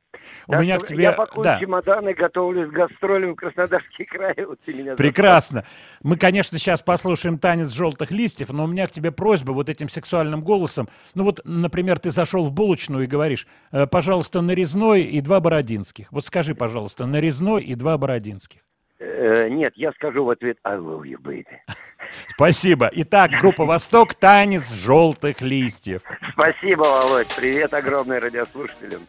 У Так меня к тебе... Я пакую Да. чемоданы, готовлюсь к гастролям в Краснодарский край. Вот ты меня Прекрасно. Мы, конечно, сейчас послушаем танец желтых листьев, но у меня к тебе просьба вот этим сексуальным голосом. Ну вот, например, ты зашел в булочную и говоришь, «Э, пожалуйста, нарезной и два бородинских. Вот скажи, пожалуйста, нарезной и два бородинских. Э, нет, я скажу в ответ I love you, baby. Спасибо. Итак, группа «Восток», танец желтых листьев. Спасибо, Володь. Привет огромный радиослушателям.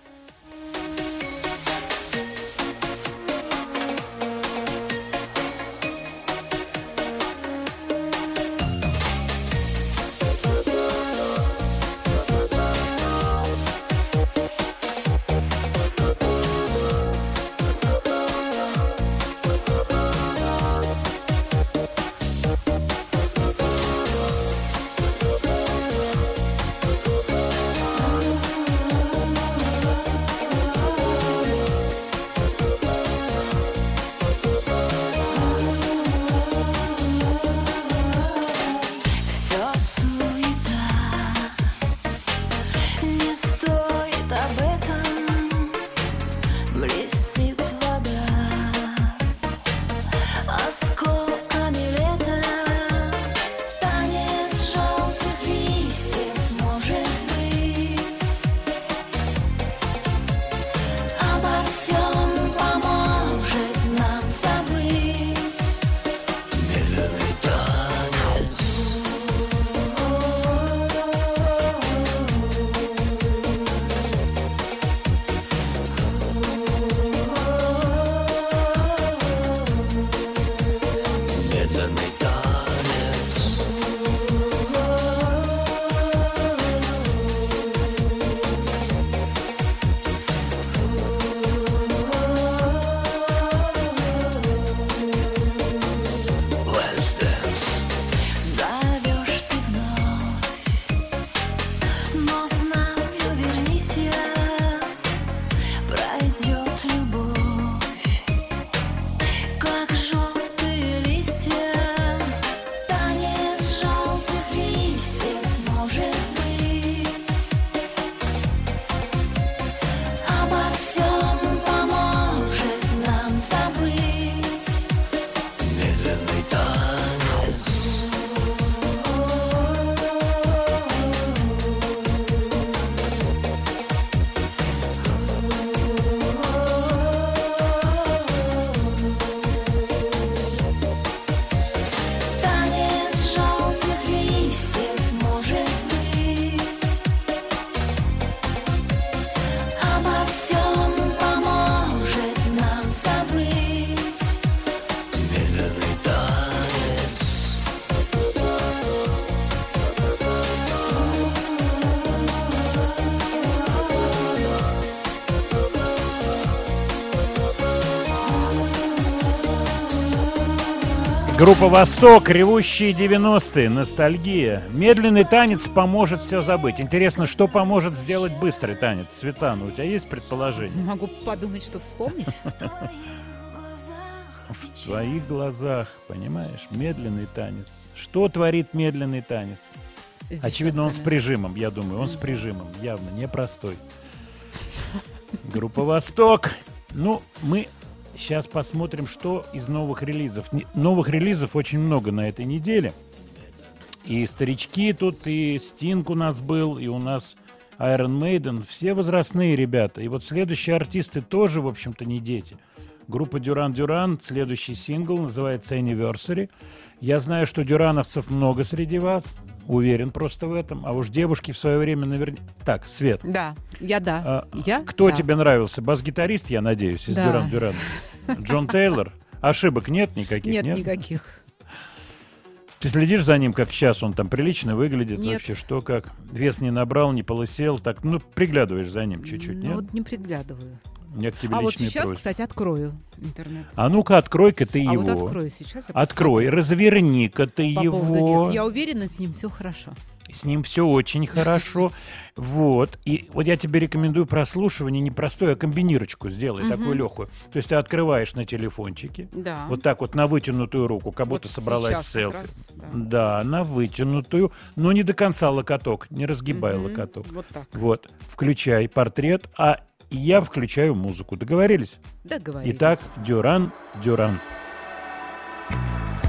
Группа «Восток», ревущие 90-е, ностальгия. Медленный танец поможет все забыть. Интересно, что поможет сделать быстрый танец? Светлана, у тебя есть предположение? Могу подумать, что вспомнить. В своих глазах, понимаешь? Медленный танец. Что творит медленный танец? Очевидно, он с прижимом, я думаю, он с прижимом, явно непростой. Группа «Восток». Ну, мы сейчас посмотрим, что из новых релизов. Новых релизов очень много на этой неделе. И старички тут, и Стинг у нас был, и у нас Iron Maiden. Все возрастные ребята. И вот следующие артисты тоже, в общем-то, не дети. Группа Дюран Дюран, следующий сингл называется Anniversary. Я знаю, что дюрановцев много среди вас. Уверен просто в этом. А уж девушки в свое время наверняка... Так, Свет, Да, я да. а, я? кто да. тебе нравился? Бас-гитарист, я надеюсь, из Да. Дюран Дюран. Джон Тейлор? Ошибок нет никаких? Нет, никаких. Ты следишь за ним, как сейчас он там прилично выглядит? Нет. Вообще, что как? Вес не набрал, не полысел. Так, ну, приглядываешь за ним чуть-чуть, Ну, нет? вот не приглядываю. Меня к тебе А вот сейчас, просьба. кстати, открою интернет. А ну-ка, открой-ка ты А его. вот открою сейчас. Открой, разверни-ка ты по его. Я уверена, с ним все хорошо. С ним все очень хорошо. Вот. И вот я тебе рекомендую прослушивание не простое, а комбинирочку сделай, такую легкую. То есть ты открываешь на телефончике, Да. вот так вот на вытянутую руку, как Вот будто собралась сейчас как селфи. раз, да. Да, на вытянутую, но не до конца локоток, не разгибай Мгм. локоток. Вот так. Вот, включай портрет, а я включаю музыку. Договорились? Договорились. Итак, Дюран, Дюран. Come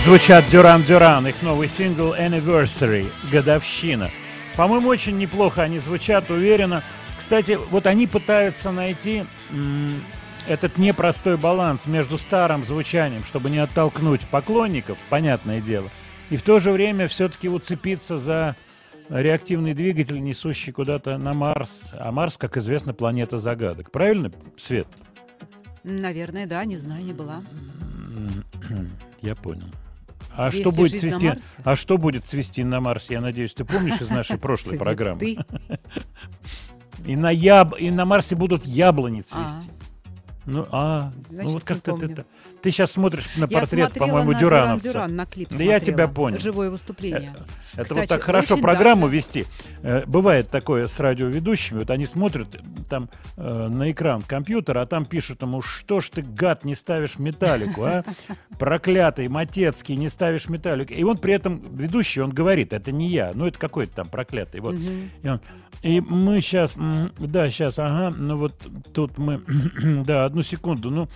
звучат Дюран Дюран, их новый сингл Anniversary, годовщина. По-моему, очень неплохо они звучат, уверенно. Кстати, вот они пытаются найти м, этот непростой баланс между старым звучанием, чтобы не оттолкнуть поклонников, понятное дело, и в то же время все-таки уцепиться за реактивный двигатель, несущий куда-то на Марс. А Марс, как известно, планета загадок. Правильно, Свет? Наверное, да, не знаю, не была. Я понял. А что будет цвести? А что будет цвести на Марсе? Я надеюсь, ты помнишь из нашей прошлой программы? И на яб... и на Марсе будут яблони цвести. Ну, а, Значит, ну вот как-то ты, ты, ты сейчас смотришь на Я портрет, по-моему, на Дюрановца. Дюран Дюран, на клип Да я тебя понял. Живое выступление. Это Кстати, вот так хорошо программу даже. вести. Э, Бывает такое с радиоведущими, вот они смотрят там э, на экран компьютера, а там пишут ему, что ж ты, гад, не ставишь металлику, а? Проклятый, Матецкий, не ставишь металлику. И он при этом, ведущий, он говорит, это не я, ну это какой-то там проклятый. Вот. И, он, и мы сейчас, да, сейчас, ага, ну вот тут мы, да, одну секунду, ну,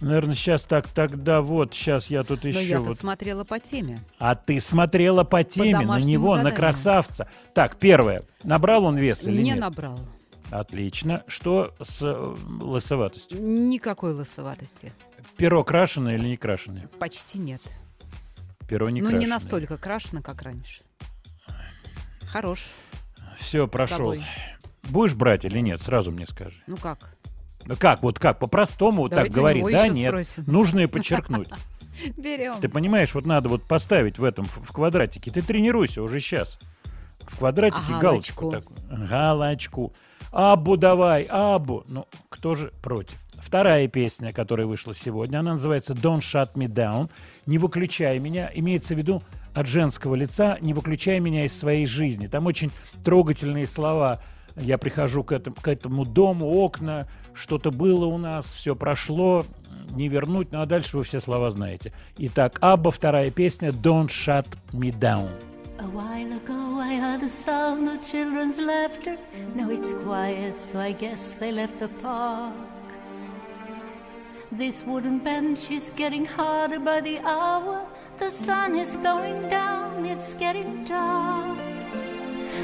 наверное, сейчас так, тогда вот, сейчас я тут Но еще я-то вот. смотрела по теме. А ты смотрела по теме, на домашнему него, на заданию. красавца. Так, первое. Набрал он вес или Не нет? набрал. Отлично. Что с э, лысоватостью? Никакой лысоватости. Перо крашеное или не крашеное? Почти нет. Перо не ну, крашеное. не настолько крашено, как раньше. Хорош. Все, прошел. Будешь брать или нет? Сразу мне скажи. Ну как? Ну как, вот как, по-простому вот так говорить, да, нет. спросим. Нужно и подчеркнуть. Берем. Ты понимаешь, вот надо вот поставить в этом, в в квадратике. Ты тренируйся уже сейчас. В квадратике А галочку. галочку? такую. Галочку. Абу давай, абу. Ну, кто же против? Вторая песня, которая вышла сегодня, она называется «Don't Shut Me Down». «Не выключай меня». Имеется в виду от женского лица «Не выключай меня из своей жизни». Там очень трогательные слова. Я прихожу к этому, к этому дому, окна, что-то было у нас, все прошло, не вернуть. Ну а дальше вы все слова знаете. Итак, Абба, вторая песня «Don't Shut Me Down». A while ago I heard the sound of children's laughter. Now it's quiet, so I guess they left the park. This wooden bench is getting harder by the hour. The sun is going down, it's getting dark.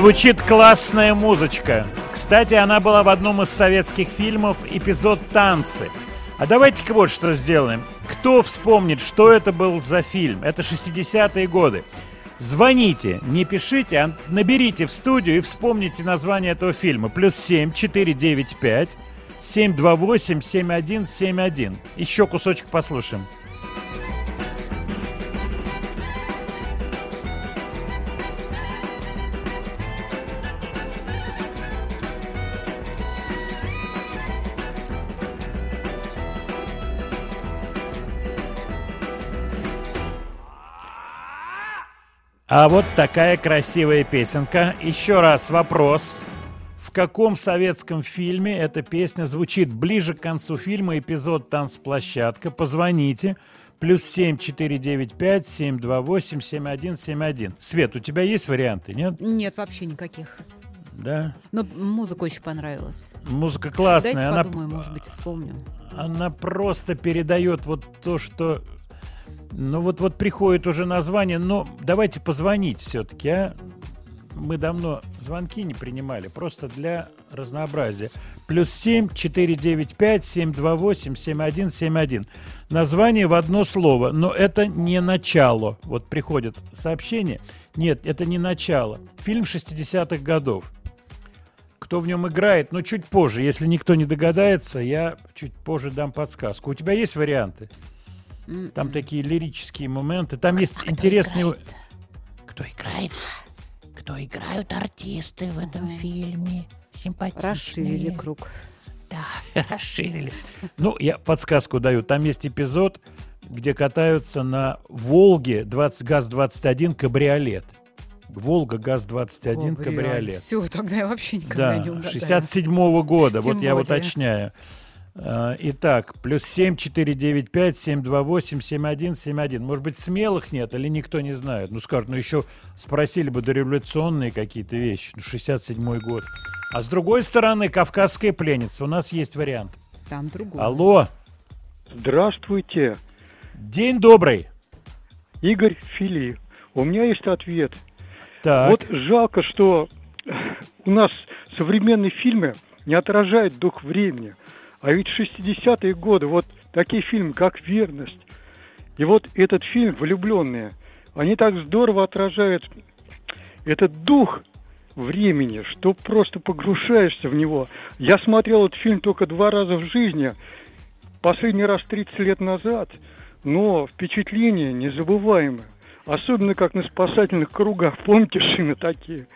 Звучит классная музычка. Кстати, она была в одном из советских фильмов «Эпизод танцы». А давайте-ка вот что сделаем. Кто вспомнит, что это был за фильм? Это 60-е годы. Звоните, не пишите, а наберите в студию и вспомните название этого фильма. Плюс 7 495 728 7171. Еще кусочек послушаем. А вот такая красивая песенка. Еще раз вопрос. В каком советском фильме эта песня звучит ближе к концу фильма, эпизод «Танцплощадка»? Позвоните. Плюс 7 495 728 7171. Свет, у тебя есть варианты, нет? Нет, вообще никаких. Да. Но музыка очень понравилась. Музыка классная. Дайте она, подумаю, может быть, вспомню. она просто передает вот то, что... Ну вот, вот приходит уже название, но давайте позвонить все-таки, а? Мы давно звонки не принимали, просто для разнообразия. Плюс 7 495 728 7171. Название в одно слово, но это не начало. Вот приходит сообщение. Нет, это не начало. Фильм 60-х годов. Кто в нем играет, но чуть позже. Если никто не догадается, я чуть позже дам подсказку. У тебя есть варианты? Там такие лирические моменты. Там есть интересные... Кто играет? Кто играют артисты в этом фильме? Симпатичные. Расширили круг. Да, расширили. Ну, я подсказку даю. Там есть эпизод, где катаются на Волге 20, ГАЗ-21 кабриолет. Волга ГАЗ-21 кабриолет. Все, тогда я вообще никогда Да, не угадаю. 67 года, Тем вот я более. уточняю. А, Итак, плюс 7 495 728 7171. Может быть, смелых нет или никто не знает? Ну, скажут, ну еще спросили бы дореволюционные какие-то вещи. Ну, 67 год. А с другой стороны, кавказская пленница. У нас есть вариант. Там другой. Алло, Здравствуйте, день добрый. Игорь Фили. У меня есть ответ. Так, Вот жалко, что у нас современные фильмы не отражают дух времени. А ведь 60-е годы, вот такие фильмы, как «Верность», и вот этот фильм «Влюбленные», они так здорово отражают этот дух времени, что просто погружаешься в него. Я смотрел этот фильм только два раза в жизни, последний раз 30 лет назад, но впечатление незабываемое. Особенно как на спасательных кругах. Помните шины такие?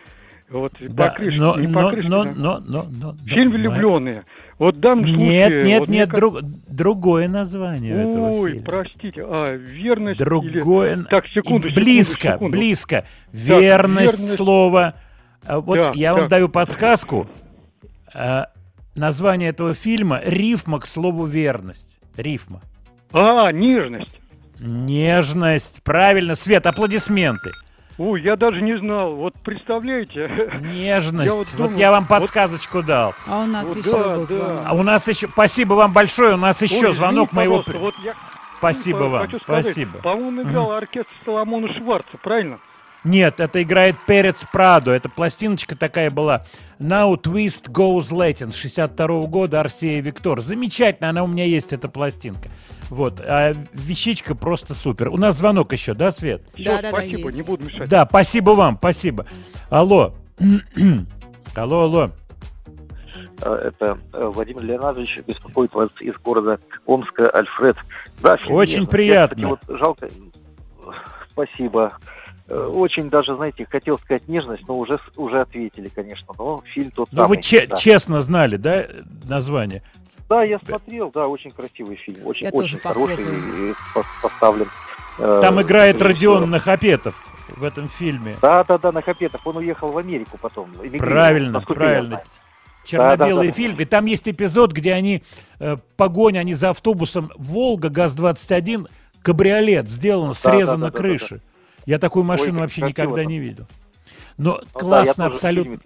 Вот, да, покрышки, но, не покрышки, но, да. но, но, но- Фильм но- «Влюбленные». Вот в данном Нет, случае... нет, вот нет, как- друг- другое название этого Ой, фильма. простите, а, верность или- Другое. Так, секунду, секунду, близко, секунду. близко. Верность, верность. слова. Вот Да, я вам да. даю подсказку. А, название этого фильма рифма к слову верность. Рифма. А, нежность. Нежность. Правильно, Свет, аплодисменты. Ой, я даже не знал. Вот представляете? Нежность. Я вот, вот думаю, я вам вот- подсказочку дал. А у нас Вот еще да, был да. звонок. А у нас еще... Спасибо вам большое. У нас еще Ой, звонок извините, моего... Вот я Спасибо ну, вам. хочу сказать, Спасибо. По-моему, играл оркестр Соломона Шварца, правильно? Нет, это играет Перец Прадо. Это пластиночка такая была. Now Twist Goes Latin 62 года Арсея Виктор. Замечательно, она у меня есть, эта пластинка. Вот, а вещичка просто супер. У нас звонок еще, да, Свет? Всё, Да-да-да, спасибо, есть. не буду мешать. Да, спасибо вам, спасибо. Алло. алло, алло. Э, Это э, Владимир Леонардович беспокоит вас из города Омска, Альфред. Да, Очень приятно. Я, кстати, вот жалко. Спасибо. Э, Очень даже, знаете, хотел сказать нежность, но уже, уже ответили, конечно. Но фильм тот Ну, вы самый. че- да. честно знали, да, название? Да, я смотрел, да, очень красивый фильм. Очень, Я очень хороший и пос- поставлен. э, Там играет режиссером. Родион Нахапетов в этом фильме. Да, да, да, на Капетов. Он уехал в Америку потом. Правильно, правильно. Черно-белый Да, да, да. фильм. И там есть эпизод, где они, э, погоня, они за автобусом Волга, ГАЗ-21, кабриолет сделан, срезана да, да, да, крыша. Я такую машину как вообще никогда там. не видел. Но Ну да, классно в абсолютно.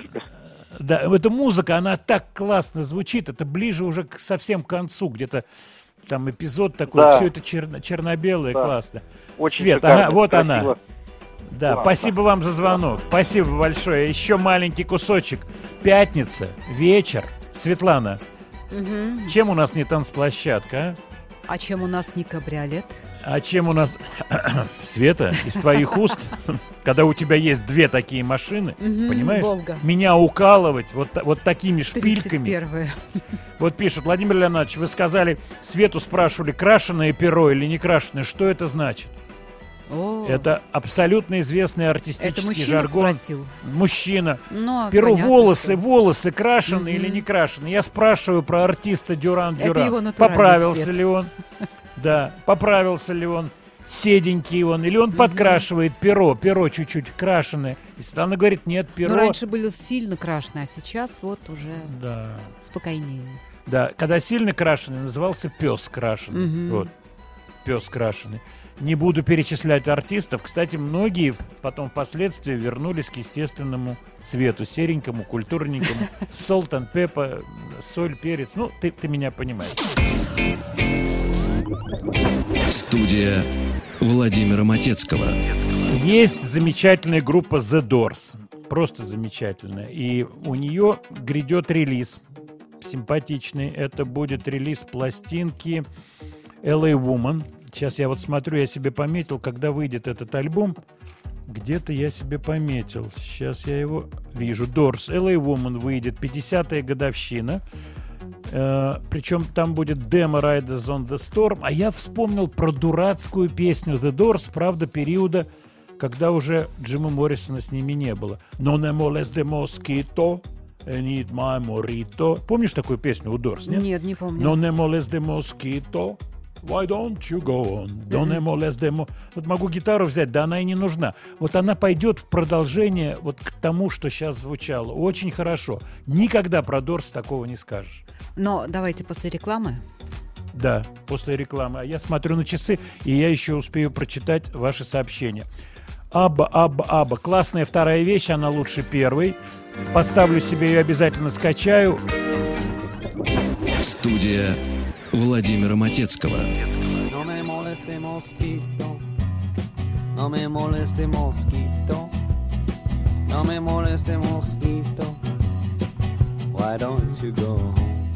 Да, эта музыка, она так классно звучит, это ближе уже к совсем к концу, где-то там эпизод такой, Да. все это черно- черно-белое, Да. классно. Очень Свет, шикарно, ага, вот красиво. она. Да, Классно. спасибо вам за звонок. Спасибо большое. Еще маленький кусочек. Пятница, вечер. Светлана, Мгм. чем у нас не танцплощадка, а? А чем у нас не кабриолет? А чем у нас... Света, из твоих уст, когда у тебя есть две такие машины, понимаешь? Волга. Меня укалывать вот, вот такими шпильками. 31 Вот пишет, Владимир Леонидович, вы сказали, Свету спрашивали, крашеное перо или не крашеное. Что это значит? О, Это абсолютно известный это артистический мужчина жаргон. спросил. Мужчина. Ну, Перо понятно, волосы, что. волосы крашены Мгм. или не крашены. Я спрашиваю про артиста Дюран Это Дюран. Поправился цвет. ли он? Да, поправился ли он? Седенький он, или он подкрашивает перо, перо чуть-чуть крашеное. И Светлана говорит, нет, перо. Ну, раньше было сильно крашено, а сейчас вот уже Да, спокойнее. да. Когда сильно крашеный, назывался пес крашеный. Мгм. Вот, пес крашеный. Не буду перечислять артистов. Кстати, многие потом впоследствии вернулись к естественному цвету, серенькому, культурненькому. Солтан, пепа, соль, перец. Ну, ты, ты меня понимаешь. Студия Владимира Матецкого. Есть замечательная группа The Doors. Просто замечательная. И у нее грядет релиз симпатичный. Это будет релиз пластинки LA Woman. Сейчас я вот смотрю, я себе пометил, когда выйдет этот альбом. Где-то я себе пометил. Сейчас я его вижу. Doors, LA Woman выйдет. 50-я годовщина. Э, причем там будет демо Riders on the Storm. А я вспомнил про дурацкую песню The Doors, правда, периода, когда уже Джима Моррисона с ними не было. Non ne molest de mosquito, I need my morito. Помнишь такую песню у Doors, нет? Нет, не помню. Non ne molest de mosquito, why don't you go on? Don't ne molest de mo- Вот могу гитару взять, да она и не нужна. Вот она пойдет в продолжение вот к тому, что сейчас звучало. Очень хорошо. Никогда про Doors такого не скажешь. Но давайте после рекламы. Да, после рекламы. А я смотрю на часы, и я еще успею прочитать ваши сообщения. Аба, аба, аба. Классная вторая вещь, она лучше первой. Поставлю себе ее, обязательно скачаю. Студия Владимира Матецкого. Why don't you go home?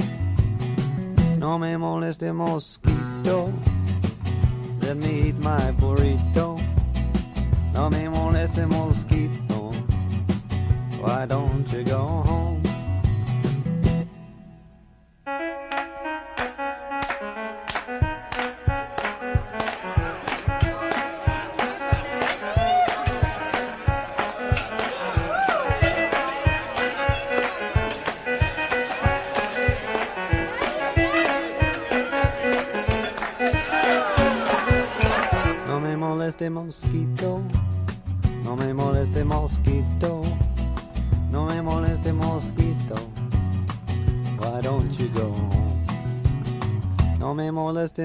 No me moleste mosquito, let me eat my burrito. No me moleste mosquito, why don't you go home?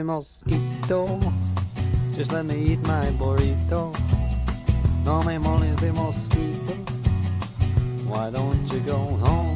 Mosquito, Just let me eat my burrito. No me moleste mosquito. Why don't you go home?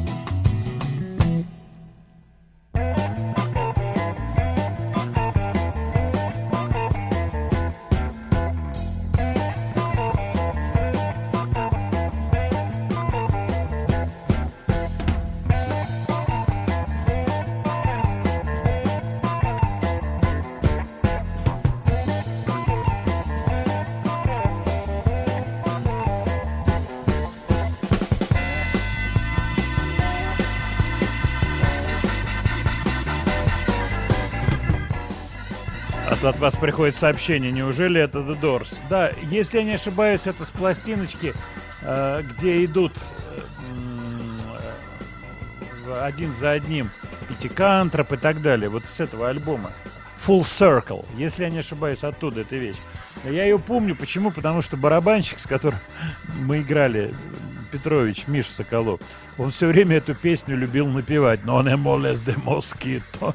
От вас приходит сообщение, неужели это The Doors? Да, если я не ошибаюсь, это с пластиночки, э, где идут э, э, один за одним Пятикантроп и так далее, вот с этого альбома. Full Circle, если я не ошибаюсь, оттуда эта вещь. Я ее помню, почему? Потому что барабанщик, с которым мы играли, Петрович, Миша Соколов, он все время эту песню любил напевать. «Non emolez de mosquito».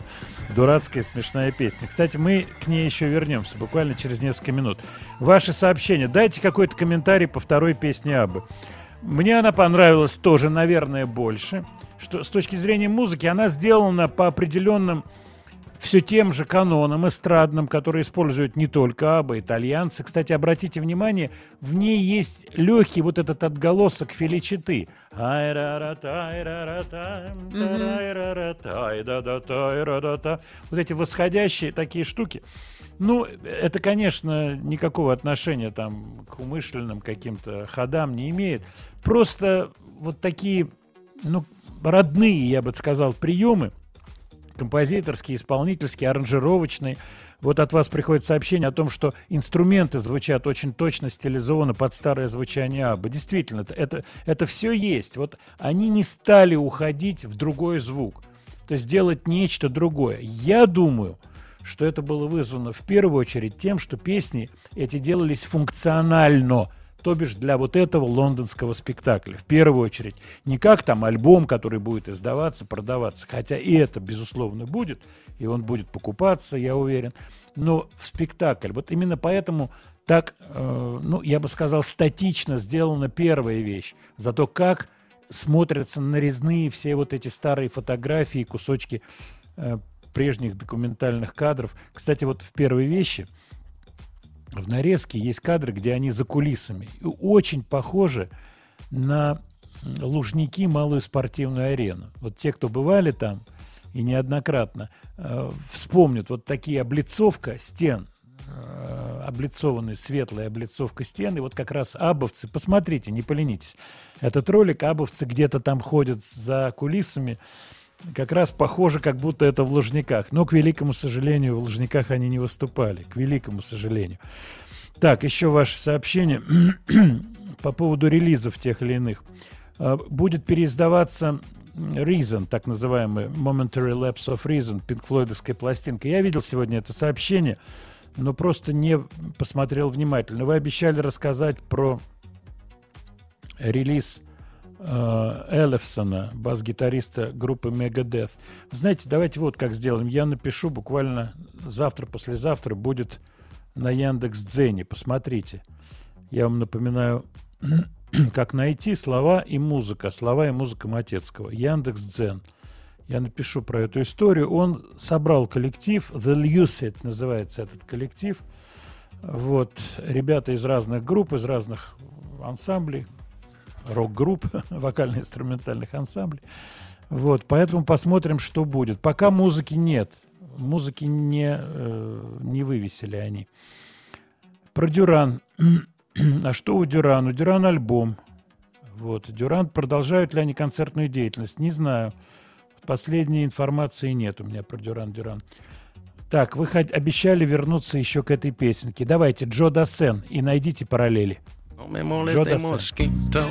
Дурацкая смешная песня. Кстати, мы к ней еще вернемся буквально через несколько минут. Ваши сообщения. Дайте какой-то комментарий по второй песне Абы. Мне она понравилась тоже, наверное, больше. Что с точки зрения музыки она сделана по определенным все тем же канонам эстрадным, которые используют не только Аба, итальянцы. Кстати, обратите внимание, в ней есть легкий вот этот отголосок феличиты. Вот эти восходящие такие штуки. Ну, это, конечно, никакого отношения там к умышленным каким-то ходам не имеет. Просто вот такие, ну, родные, я бы сказал, приемы, композиторские, исполнительские, аранжировочные. Вот от вас приходит сообщение о том, что инструменты звучат очень точно стилизованно под старое звучание Абба. Действительно, это, это, это все есть. Вот они не стали уходить в другой звук. То есть делать нечто другое. Я думаю, что это было вызвано в первую очередь тем, что песни эти делались функционально, то бишь для вот этого лондонского спектакля. В первую очередь. Не как там альбом, который будет издаваться, продаваться, хотя и это, безусловно, будет, и он будет покупаться, я уверен, но в спектакль. Вот именно поэтому так, э, ну, я бы сказал, статично сделана первая вещь. Зато как смотрятся нарезные все вот эти старые фотографии, кусочки э, прежних документальных кадров. Кстати, вот в первой вещи в нарезке есть кадры, где они за кулисами. И очень похожи на Лужники, малую спортивную арену. Вот те, кто бывали там, и неоднократно, э, вспомнят вот такие облицовка стен, э, облицованная светлая облицовка стен, и вот как раз абовцы, посмотрите, не поленитесь, этот ролик, абовцы где-то там ходят за кулисами, как раз похоже, как будто это в Лужниках. Но, к великому сожалению, в Лужниках они не выступали. К великому сожалению. Так, еще ваше сообщение по поводу релизов тех или иных. А, Будет переиздаваться Reason, так называемый Momentary Lapse of Reason, пинкфлойдовская пластинка. Я видел сегодня это сообщение, но просто не посмотрел внимательно. Вы обещали рассказать про релиз э, Эллефсона, бас-гитариста группы Megadeth. Знаете, давайте вот как сделаем. Я напишу буквально завтра-послезавтра будет на Яндекс Дзене. Посмотрите. Я вам напоминаю, как найти слова и музыка. Слова и музыка Матецкого. Яндекс Дзен. Я напишу про эту историю. Он собрал коллектив. The Lucid называется этот коллектив. Вот. Ребята из разных групп, из разных ансамблей рок-групп, вокально-инструментальных ансамблей. Вот, поэтому посмотрим, что будет. Пока музыки нет. Музыки не, э, не вывесили они. Про Дюран. а что у Дюран? У Дюран альбом. Вот. Дюран продолжают ли они концертную деятельность? Не знаю. Последней информации нет у меня про Дюран Дюран. Так, вы хот- обещали вернуться еще к этой песенке. Давайте, Джо Дассен, и найдите параллели. No me moleste mosquito.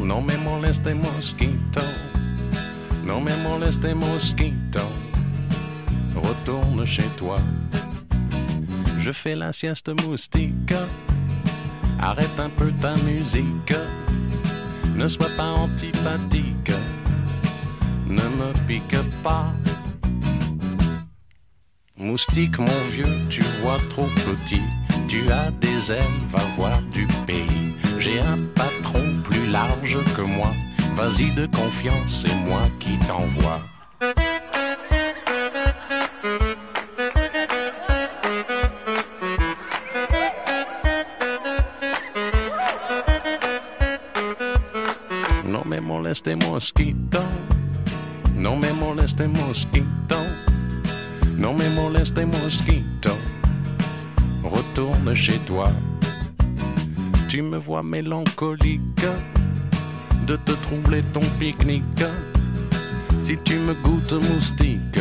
No me moleste mosquito. Non mais moleste mosquito, retourne chez toi. Je fais la sieste moustique, arrête un peu ta musique, ne sois pas antipathique, ne me pique pas. Moustique, mon vieux, tu vois trop petit. Tu as des ailes, va voir du pays. J'ai un patron plus large que moi. Vas-y de confiance, c'est moi qui t'envoie. No me moleste mosquito, no me moleste mosquito, no me moleste mosquito. Retourne chez toi. Tu me vois mélancolique de te troubler ton pique-nique. Si tu me goûtes moustique,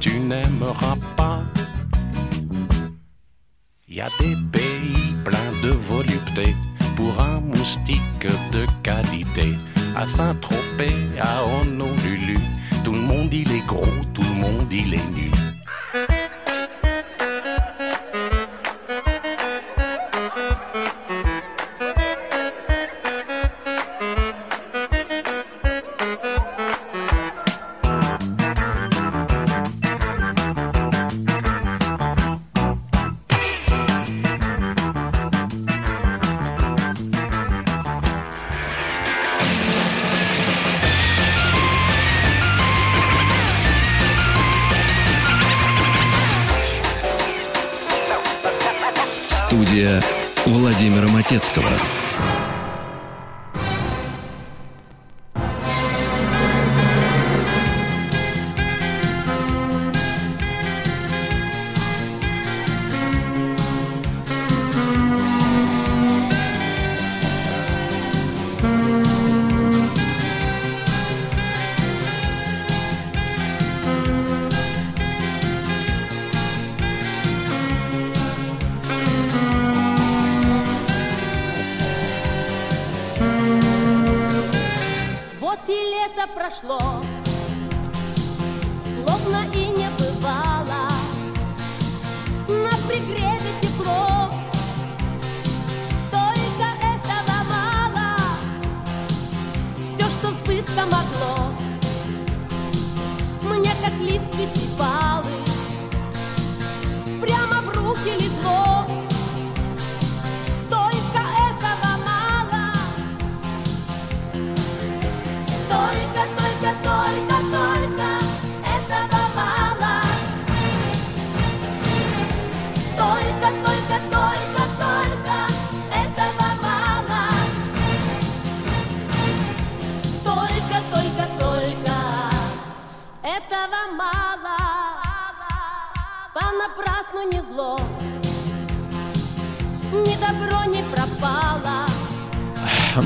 tu n'aimeras pas. Y a des pays pleins de volupté pour un moustique de qualité. À Saint-Tropez, à Honolulu, tout le monde il est gros, tout le monde il est nu. Владимира Матецкого.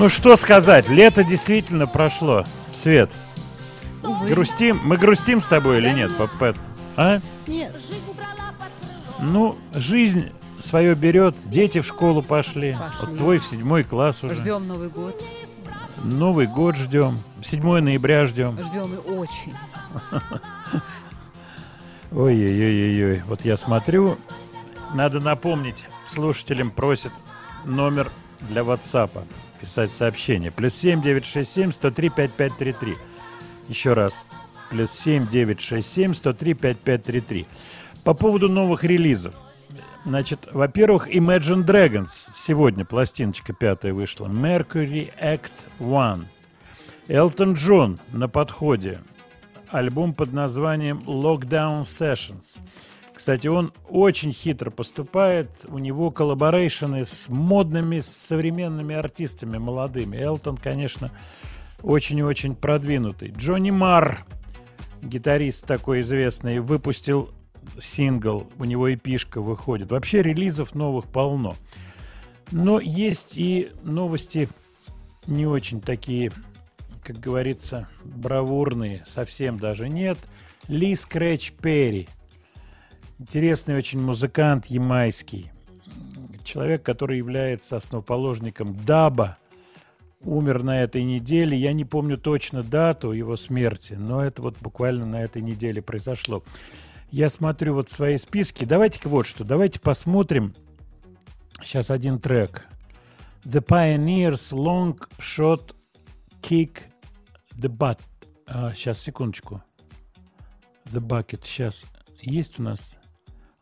Ну что сказать, лето действительно прошло. Свет, грустим, мы грустим с тобой или нет, Папет? А? Нет. Ну, жизнь свое берет, дети в школу пошли. Пошли. Вот твой в седьмой класс уже. Ждем Новый год. Новый год ждем. 7 ноября ждем. Ждем и очень. Ой-ой-ой-ой. Вот я смотрю, надо напомнить, слушателям просят номер для WhatsApp. Писать сообщение. Плюс 7 967 103 5533. Еще раз. Плюс 7 967 103 5533. По поводу новых релизов. Значит, во-первых, Imagine Dragons. Сегодня пластиночка пятая вышла. Mercury Act One. Элтон Джон на подходе. Альбом под названием Lockdown Sessions. Кстати, он очень хитро поступает. У него collaboration ы с модными, с современными артистами молодыми. Элтон, конечно, очень и очень продвинутый. Джонни Марр, гитарист такой известный, выпустил сингл. У него эпишка выходит. Вообще релизов новых полно. Но есть и новости не очень такие, как говорится, бравурные. Совсем даже нет. Ли Скретч Перри. Интересный очень музыкант ямайский. Человек, который является основоположником даба. Умер на этой неделе. Я не помню точно дату его смерти, но это вот буквально на этой неделе произошло. Я смотрю вот свои списки. Давайте-ка вот что. Давайте посмотрим. Сейчас один трек. The Pioneers Long Shot Kick the Butt. А, сейчас, секундочку. The Bucket. Сейчас. Есть у нас?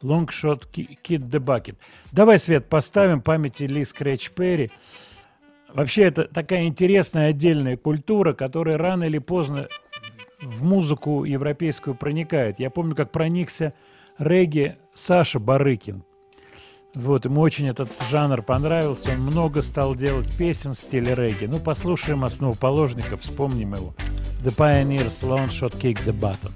Ki- Kid the Bucket. Давай, Свет, поставим памяти Ли Скретч Перри. Вообще, это такая интересная отдельная культура, которая рано или поздно в музыку европейскую проникает. Я помню, как проникся регги Саша Барыкин. Вот, ему очень этот жанр понравился, он много стал делать песен в стиле регги. Ну, послушаем основоположников, вспомним его. The Pioneers, Long Shot Kick the Button.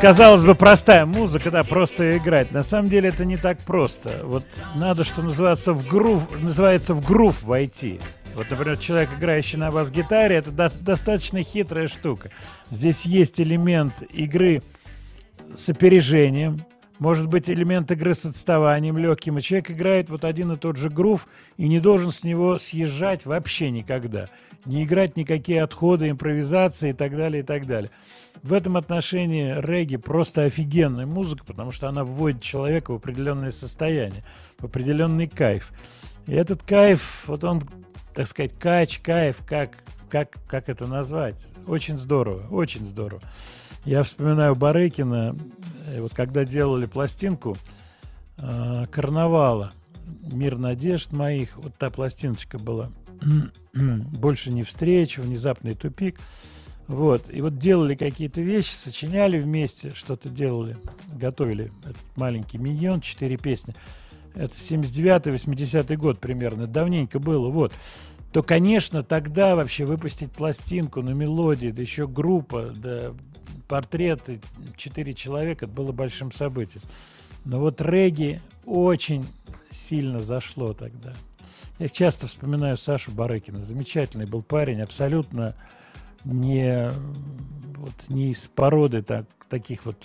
Казалось бы, простая музыка, да, просто играть. На самом деле это не так просто. Вот надо, что называется, в грув, называется в грув войти. Вот, например, человек, играющий на бас-гитаре, это до- достаточно хитрая штука. Здесь есть элемент игры с опережением, может быть элемент игры с отставанием легким, и человек играет вот один и тот же грув и не должен с него съезжать вообще никогда. Не играть никакие отходы, импровизации и так далее, и так далее. В этом отношении регги просто офигенная музыка, потому что она вводит человека в определенное состояние, в определенный кайф. И этот кайф, вот он, так сказать, кач, кайф, как, как, как это назвать? Очень здорово, очень здорово. Я вспоминаю Барыкина, э, вот когда делали пластинку э, «Карнавала», «Мир надежд моих», вот та пластиночка была. «Больше не встреч», «Внезапный тупик». Вот, и вот делали какие-то вещи, сочиняли вместе, что-то делали, готовили этот маленький миньон, четыре песни. Это 79-80 год примерно, давненько было, вот. То, конечно, тогда вообще выпустить пластинку на мелодии, да еще группа, да портреты, четыре человека, это было большим событием. Но вот регги очень сильно зашло тогда. Я часто вспоминаю Сашу Барыкина. Замечательный был парень, абсолютно не, вот, не из породы так, таких вот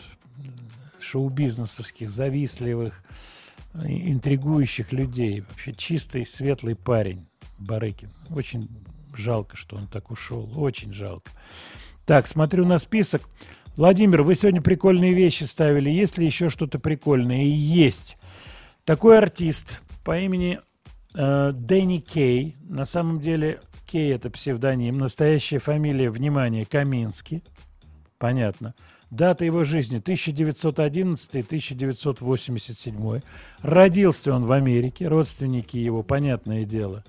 шоу-бизнесовских, завистливых, интригующих людей. Вообще чистый, светлый парень Барыкин. Очень жалко, что он так ушел. Очень жалко. Так, смотрю на список. Владимир, вы сегодня прикольные вещи ставили. Есть ли еще что-то прикольное? Есть. Такой артист по имени э, Дэнни Кей. На самом деле Кей это псевдоним. Настоящая фамилия, внимание, Каминский. Понятно. Дата его жизни 1911-1987. Родился он в Америке. Родственники его, понятное дело,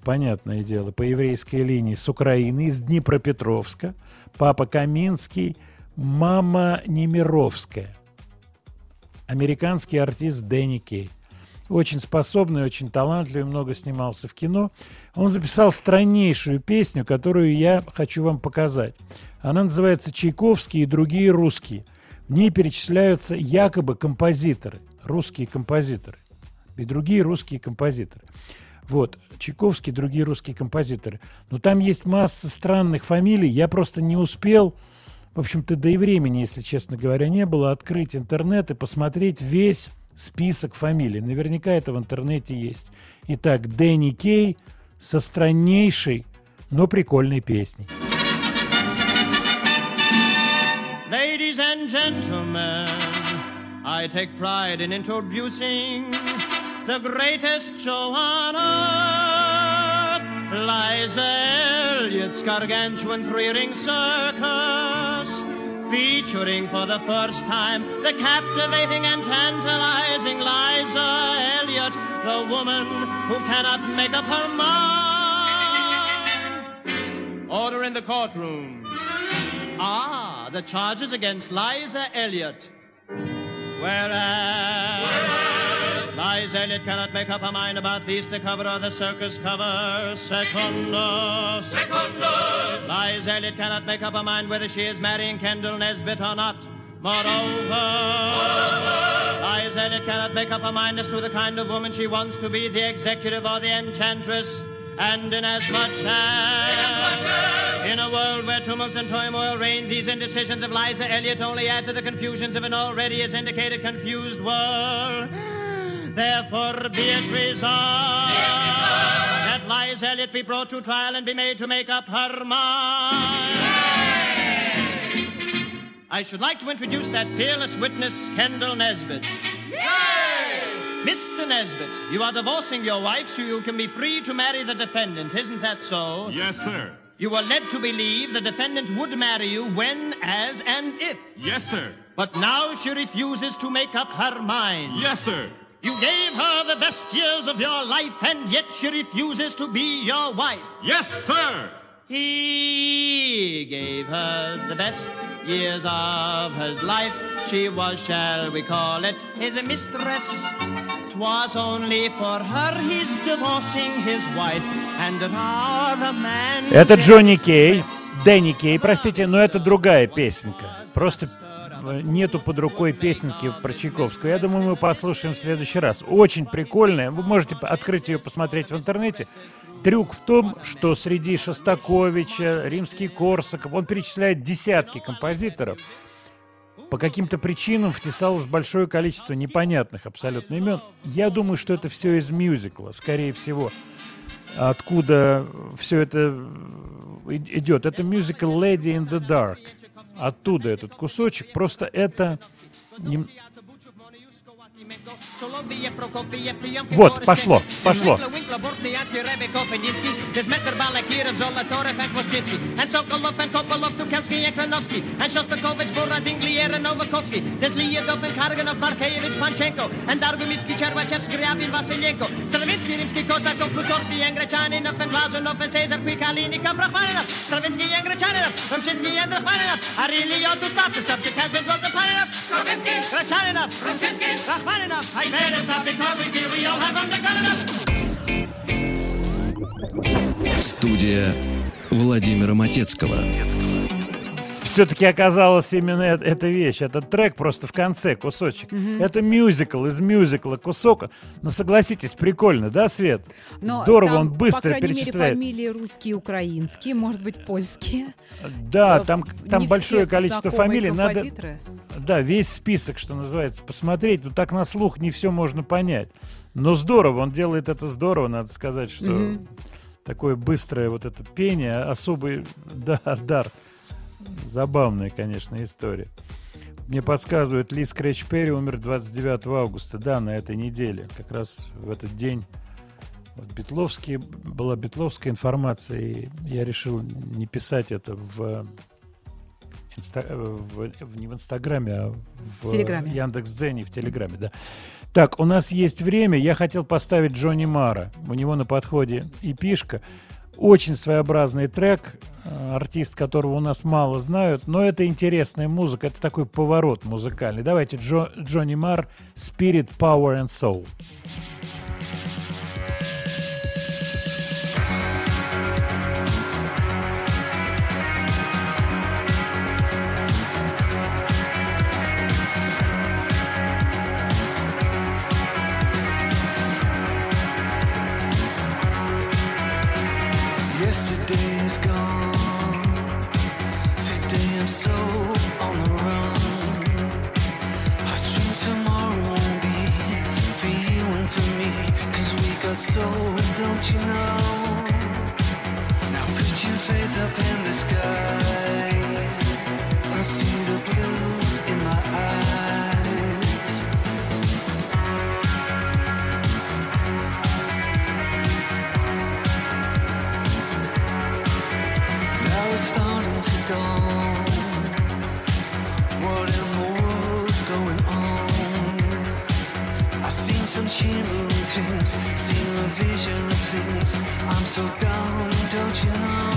понятное дело, по еврейской линии с Украины, из Днепропетровска. Папа Каминский, мама Немировская. Американский артист Дэнни Кей. Очень способный, очень талантливый, много снимался в кино. Он записал страннейшую песню, которую я хочу вам показать. Она называется «Чайковский и другие русские». В ней перечисляются якобы композиторы, русские композиторы и другие русские композиторы. Вот, Чайковский, другие русские композиторы. Но там есть масса странных фамилий, я просто не успел, в общем-то, да и времени, если честно говоря, не было, открыть интернет и посмотреть весь список фамилий. Наверняка это в интернете есть. Итак, Дэнни Кей со страннейшей, но прикольной песней. Ladies and gentlemen, I take pride in introducing the greatest show on earth, Liza Elliott's gargantuan three-ring circus, featuring for the first time the captivating and tantalizing Liza Elliott, the woman who cannot make up her mind. Order in the courtroom. Ah, the charges against Liza Elliott. Whereas, Liza Elliott cannot make up her mind about the Easter cover or the circus cover. Secundus. Secundus. Liza Elliott cannot make up her mind whether she is marrying Kendall Nesbitt or not. Moreover, Liza Elliott cannot make up her mind as to the kind of woman she wants to be, the executive or the enchantress. And inasmuch as, much as in a world where tumult and turmoil reign, these indecisions of Liza Elliott only add to the confusions of an already, as indicated, confused world. Therefore, be it resolved that Liza Elliott be brought to trial and be made to make up her mind. I should like to introduce that peerless witness, Kendall Nesbitt. Mr. Nesbitt, you are divorcing your wife so you can be free to marry the defendant, isn't that so? Yes, sir. You were led to believe the defendant would marry you when, as, and if. Yes, sir. But now she refuses to make up her mind. Yes, sir. You gave her the best years of your life, and yet she refuses to be your wife. Yes, sir. He gave her the best years of his life. She was, shall we call it, his mistress. Twas only for her he's divorcing his wife, and now the man. Это Джонни Кей, Дэнни Кей, простите, но это другая песенка. Просто э, нету под рукой песенки про Чайковскую. Я думаю, мы послушаем в следующий раз. Очень прикольная. Вы можете открыть ее, посмотреть в интернете. Трюк в том, что среди Шостаковича, Римский Корсаков, он перечисляет десятки композиторов. По каким-то причинам втесалось большое количество непонятных абсолютно имен. Я думаю, что это все из мюзикла, скорее всего. Откуда все это и- идет? Это мюзикл Lady in the Dark. Оттуда этот кусочек. Просто это... Вот, пошло, пошло. Desmetr Balakir and Rachmaninov. I better stop because we feel we all have undergone enough. Студия Владимира Матецкого. Все-таки оказалась именно эта вещь, этот трек просто в конце, кусочек. Это мюзикл из мюзикла, кусок. Но согласитесь, прикольно, да, Свет? Но Здорово, там, он быстро по крайней перечисляет. мере, фамилии русские, украинские, может быть, польские. Да, Э, там, не там большое количество фамилий. Надо, да, весь список, что называется, посмотреть. Ну, так на слух не все можно понять. Но здорово, он делает это здорово, надо сказать, что Мгм. такое быстрое вот это пение, особый да, дар. Забавная, конечно, история. Мне подсказывают, Ли Скретч Перри умер 29 августа, да, на этой неделе. Как раз в этот день вот Бетловский, была Бетловская информация, и я решил не писать это в, инста- в- в- не в Инстаграме, а в, В Телеграме. Яндекс.Дзене, в Телеграме, да. Так, у нас есть время. Я хотел поставить Джонни Мара. У него на подходе и пишка. Очень своеобразный трек, артист которого у нас мало знают, но это интересная музыка, это такой поворот музыкальный. Давайте Джо- Джонни Мар, Spirit, Power and Soul. Got soul, don't you know? Now put your faith up in the sky. I see the blues in my eyes. Now it's starting to dawn. So don't you know?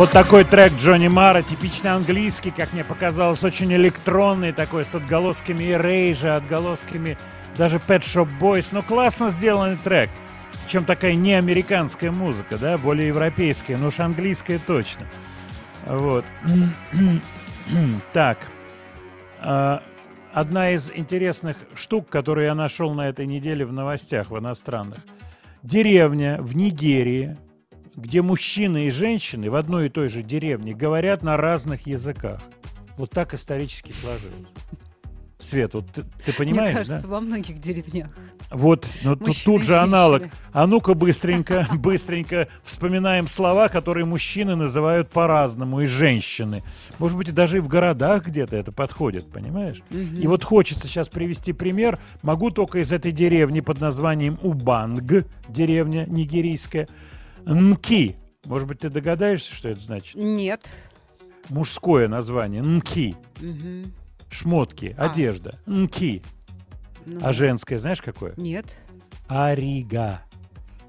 Вот такой трек Джонни Мара, типично английский, как мне показалось, очень электронный такой, с отголосками рейжа, отголосками даже Pet Shop Boys. Но классно сделанный трек. Причем такая не американская музыка, да, более европейская, но уж английская точно. Вот. Так. А, Одна из интересных штук, которую я нашел на этой неделе в новостях в иностранных. Деревня в Нигерии, где мужчины и женщины в одной и той же деревне говорят на разных языках. Вот так исторически сложилось. Свет, вот ты, ты понимаешь, Мне кажется, да? во многих деревнях. Вот, ну, тут, тут же аналог. А ну-ка быстренько, быстренько вспоминаем слова, которые мужчины называют по-разному, и женщины. Может быть, и даже и в городах где-то это подходит, понимаешь? Мгм. И вот хочется сейчас привести пример. Могу только из этой деревни под названием Убанг, деревня нигерийская, Нки. Может быть, ты догадаешься, что это значит? Нет. Мужское название. Нки. Мгм. Шмотки, А. одежда. Нки. Ну. А женское знаешь какое? Нет. Арига.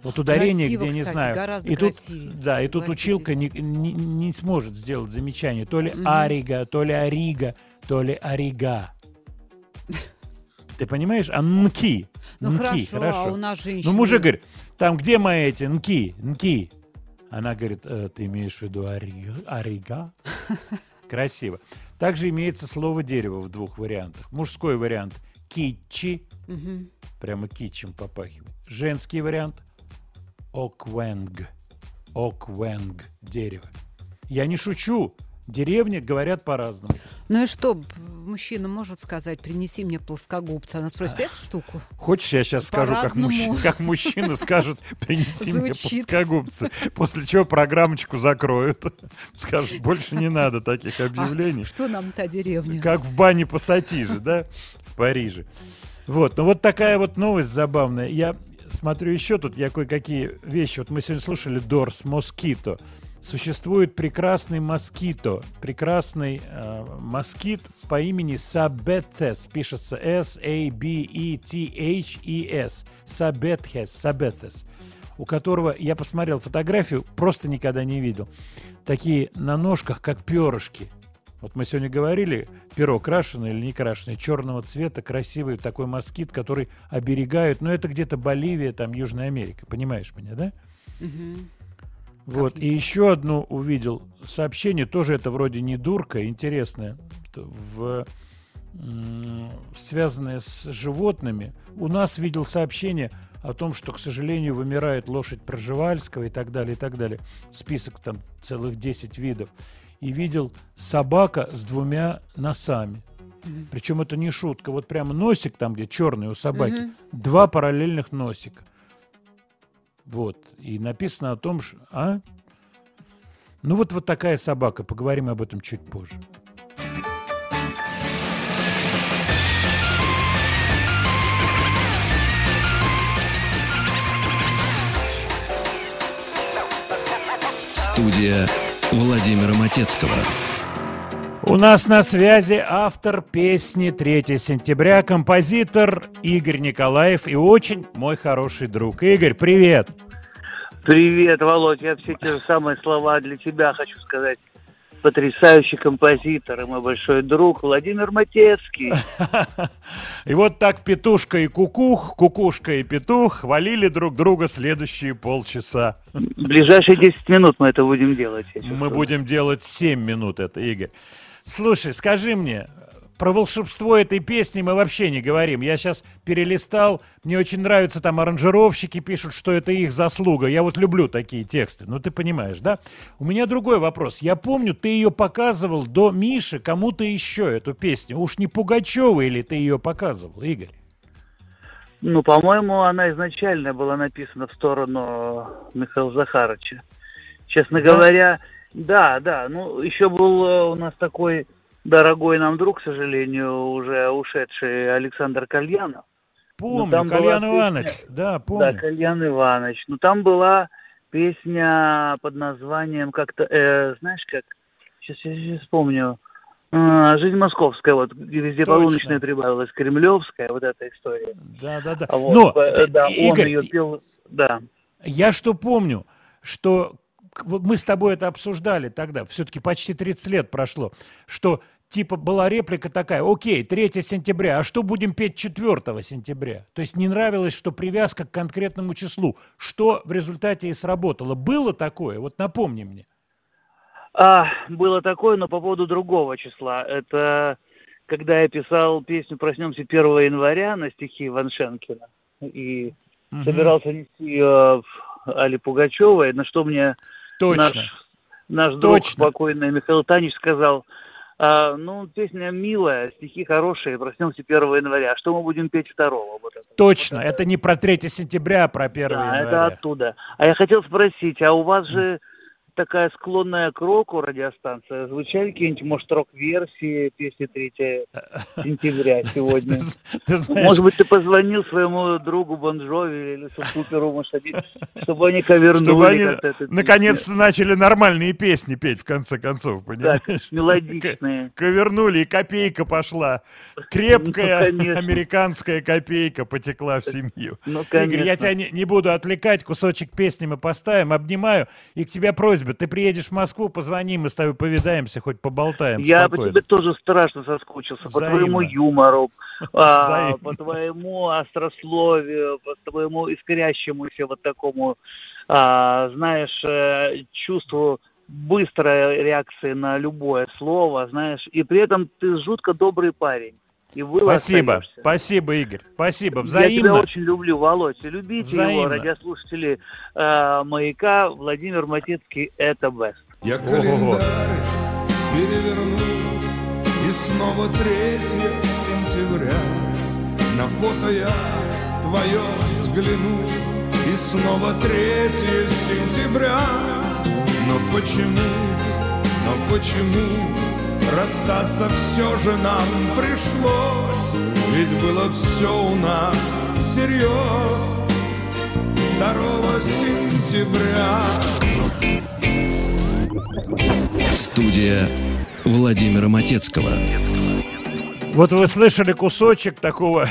Вот ударение, Красиво, где не кстати, знаю. гораздо и тут, красивее, да, и тут училка не, не, не сможет сделать замечание. То ли Мгм. арига, то ли арига, то ли арига. Ты понимаешь? А нки. Ну, нки, хорошо, а у нас Ну, женщины- мужик говорит, там где мои эти нки, нки? Она говорит, «Э, ты имеешь в виду арига? арига? Красиво. Также имеется слово дерево в двух вариантах. Мужской вариант китчи, прямо китчем попахивает. Женский вариант оквенг. Оквенг, дерево. Я не шучу. Деревни говорят по-разному. Ну и что, мужчина может сказать, принеси мне плоскогубца. Она спросит, эту штуку? Хочешь, я сейчас скажу, как, мужчина, как мужчина скажет, принеси мне плоскогубцы. После чего программочку закроют. Скажут, больше не надо таких объявлений. А что нам та деревня? Как в бане Пассатижи, да, в Париже. Вот, ну вот такая вот новость забавная. Я смотрю еще тут, я кое-какие вещи. Вот мы сегодня слушали Дорс, Москито. Существует прекрасный москито, прекрасный э, москит по имени Сабетес, пишется S-A-B-E-T-H-E-S, Сабетхес, Сабетес, у которого, я посмотрел фотографию, просто никогда не видел. Такие на ножках, как перышки. Вот мы сегодня говорили, перо крашеное или не крашеное, черного цвета, красивый такой москит, который оберегают, но это где-то Боливия, там Южная Америка, понимаешь меня, да? Мгм. Вот, и еще одну увидел сообщение, тоже это вроде не дурка, интересное, в, связанное с животными. У нас видел сообщение о том, что, к сожалению, вымирает лошадь Проживальского и так далее, и так далее. Список там целых 10 видов. И видел собака с двумя носами. Причем это не шутка. Вот прямо носик там, где черный у собаки, два параллельных носика. Вот. И написано о том, что... А? Ну вот, вот такая собака. Поговорим об этом чуть позже. Студия Владимира Матецкого. У нас на связи автор песни 3 сентября, композитор Игорь Николаев и очень мой хороший друг. Игорь, привет! Привет, Володь. Я все те же самые слова для тебя хочу сказать. Потрясающий композитор и мой большой друг Владимир Матецкий. И вот так петушка и кукух, кукушка и петух хвалили друг друга следующие полчаса. Ближайшие 10 минут мы это будем делать. Мы будем делать 7 минут это, Игорь. Слушай, скажи мне, про волшебство этой песни мы вообще не говорим. Я сейчас перелистал, мне очень нравится, там аранжировщики пишут, что это их заслуга. Я вот люблю такие тексты, ну ты понимаешь, да? У меня другой вопрос. Я помню, ты ее показывал до Миши кому-то еще, эту песню. Уж не Пугачева или ты ее показывал, Игорь? Ну, по-моему, она изначально была написана в сторону Михаила Захаровича. Честно Да? говоря, да, да. Ну, еще был э, у нас такой дорогой нам друг, к сожалению, уже ушедший Александр Кальянов. Помню, там была Кальян песня- Иванович, да, Да, помню. Кальян Иванович. Ну, там была песня под названием как-то, э, знаешь как, сейчас я вспомню, А, «Жизнь московская», вот, везде Точно. полуночная прибавилась, кремлевская, вот эта история. Да, да, да. Вот, Но, э, да, он Игорь, ее пел, да. Я что помню, что мы с тобой это обсуждали тогда, все-таки почти 30 лет прошло, что типа была реплика такая, окей, 3 сентября, а что будем петь 4 сентября? То есть не нравилось, что привязка к конкретному числу, что в результате и сработало. Было такое? Вот напомни мне. А, было такое, но по поводу другого числа. Это когда я писал песню «Проснемся 1 января» на стихи Иваншенкина и Мгм. собирался нести ее в Али Пугачевой, на что мне Точно. наш, наш друг Точно. покойный Михаил Танич сказал, «А, ну, песня милая, стихи хорошие, проснемся 1 января, а что мы будем петь 2 вот это. Точно, это не про 3 сентября, а про 1 Да, января. это оттуда. А я хотел спросить, а у вас же такая склонная к року радиостанция. Звучали какие-нибудь, может, рок-версии песни 3 сентября сегодня? Ты знаешь- Может быть, ты позвонил своему другу Бонжови или Суперу, может, они- чтобы они ковернули Чтобы они наконец-то начали нормальные песни петь, в конце концов, понимаешь? мелодичные. К- Ковернули, и копейка пошла. Крепкая Ну, американская копейка потекла в семью. Ну, Игорь, я тебя не, не буду отвлекать, кусочек песни мы поставим, обнимаю, и к тебе просьба просьба, ты приедешь в Москву, позвони, мы с тобой повидаемся, хоть поболтаем Я по спокойно. тебе тоже страшно соскучился, по Взаимно. твоему юмору, а, по твоему острословию, по твоему искрящемуся вот такому, а, знаешь, э, чувству быстрой реакции на любое слово, знаешь, и при этом ты жутко добрый парень. И вы Спасибо, остаешься. спасибо, Игорь, спасибо, Я тебя взаимно. очень люблю, Володь. и Любите его, Взаимно. радиослушатели э, «Маяка». Владимир Матецкий – это best. Я календарь переверну И снова 3 сентября На фото я твое взгляну И снова 3 сентября Но почему, но почему Расстаться все же нам пришлось Ведь было все у нас всерьез 2 сентября Студия Владимира Матецкого. Вот вы слышали кусочек такого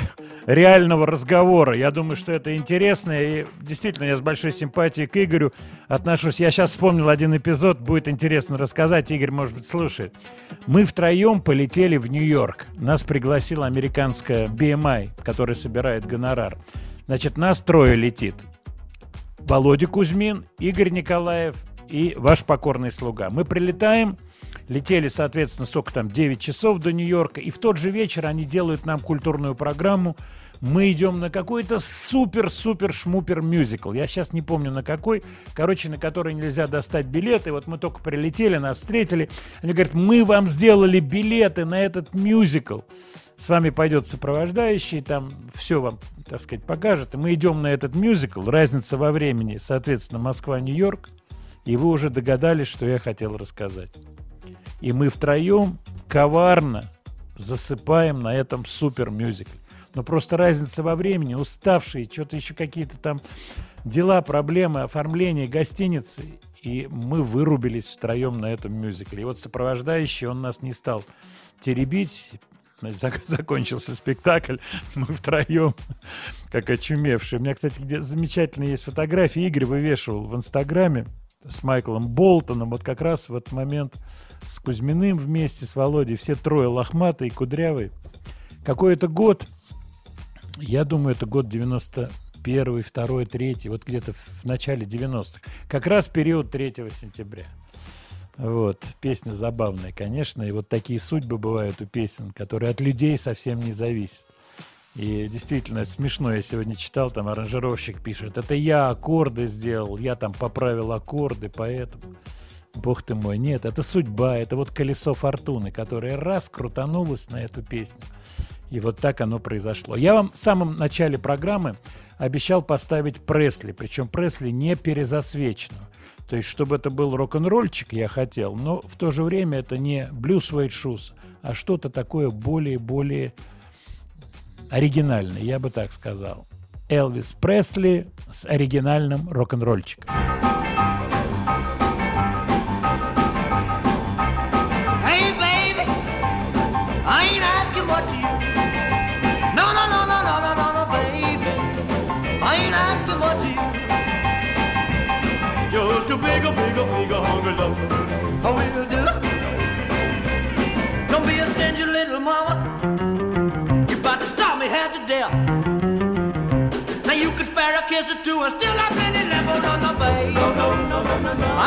реального разговора. Я думаю, что это интересно. И действительно, я с большой симпатией к Игорю отношусь. Я сейчас вспомнил один эпизод, будет интересно рассказать. Игорь, может быть, слушает. Мы втроем полетели в Нью-Йорк. Нас пригласила американская BMI, которая собирает гонорар. Значит, нас трое летит. Володя Кузьмин, Игорь Николаев и ваш покорный слуга. Мы прилетаем, летели, соответственно, сколько там, 9 часов до Нью-Йорка, и в тот же вечер они делают нам культурную программу. Мы идем на какой-то супер-супер-шмупер мюзикл. Я сейчас не помню на какой. Короче, на который нельзя достать билеты. Вот мы только прилетели, нас встретили. Они говорят, мы вам сделали билеты на этот мюзикл. С вами пойдет сопровождающий, там все вам, так сказать, покажет. И мы идем на этот мюзикл. Разница во времени, соответственно, Москва-Нью-Йорк. И вы уже догадались, что я хотел рассказать. И мы втроем коварно засыпаем на этом супер мюзикле. Но просто разница во времени, уставшие, что-то еще какие-то там дела, проблемы, оформление гостиницы. И мы вырубились втроем на этом мюзикле. И вот сопровождающий, он нас не стал теребить. Закончился спектакль, мы втроем, как очумевшие. У меня, кстати, где замечательные есть фотографии. Игорь вывешивал в Инстаграме с Майклом Болтоном. Вот как раз в этот момент с Кузьминым вместе, с Володей. Все трое лохматые, кудрявые. Какой это год? Я думаю, это год 91, 2, 3, вот где-то в начале 90-х. Как раз период 3 сентября. Вот, песня забавная, конечно, и вот такие судьбы бывают у песен, которые от людей совсем не зависят. И действительно смешно, я сегодня читал, там аранжировщик пишет, это я аккорды сделал, я там поправил аккорды, поэтому... Бог ты мой, нет, это судьба, это вот колесо фортуны, которое раз крутанулось на эту песню. И вот так оно произошло. Я вам в самом начале программы обещал поставить Пресли, причем Пресли не перезасвеченную. То есть, чтобы это был рок-н-ролльчик, я хотел, но в то же время это не Blues Suede Shoes, а что-то такое более-более оригинальное, я бы так сказал. Элвис Пресли с оригинальным рок-н-ролльчиком.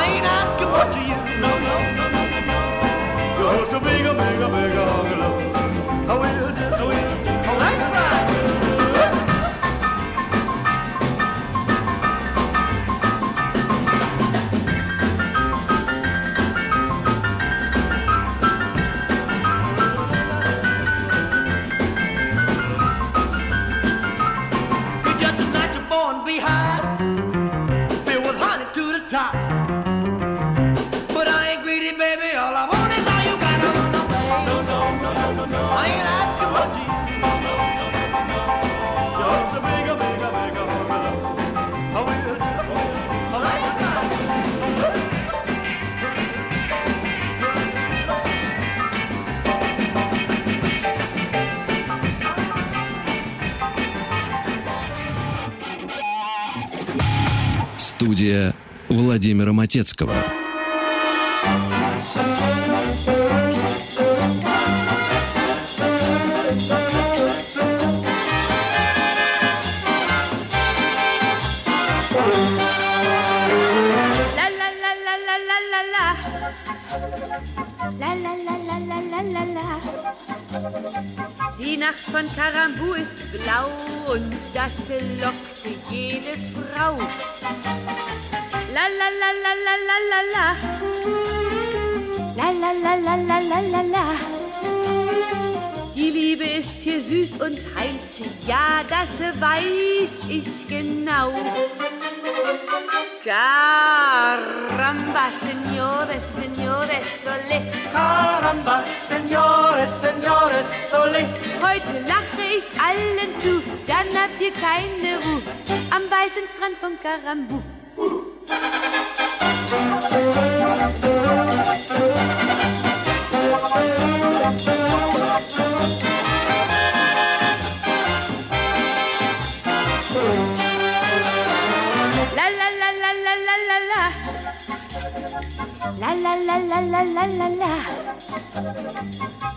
Ain't asking what you. La la la. Die Nacht von Karambu ist blau und das belockte jede Frau. La la la la la la la la. La la la la la la la la. Die Liebe ist hier süß und heiß, ja, das weiß ich genau. Caramba, señores, señores, sole. Caramba, señores, señores, sole. Heute lache ich allen zu, dann habt ihr keine Ruhe. Am weißen Strand von Karambu.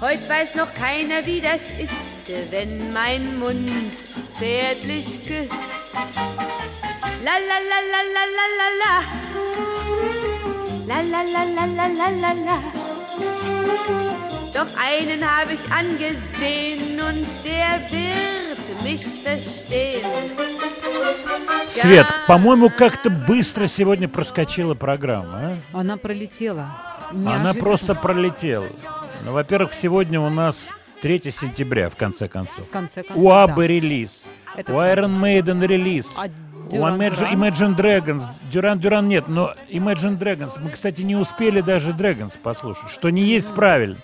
Heute weiß noch keiner, wie das ist, wenn mein Mund zärtlich küsst. La la la la la la la la. La la la la la la la la. Doch einen habe ich angesehen und der wird mich verstehen. Свет, по-моему, как-то быстро сегодня проскочила программа. а? Она пролетела. Она Неожиданно. просто пролетела. Ну, во-первых, сегодня у нас 3 сентября, в конце концов. В конце концов, У Аббы да. релиз. Это у Iron Maiden релиз. А Duran Imagine? Imagine Dragons. Дюран Дюран нет, но Imagine Dragons. Мы, кстати, не успели даже Dragons послушать, что не есть правильно.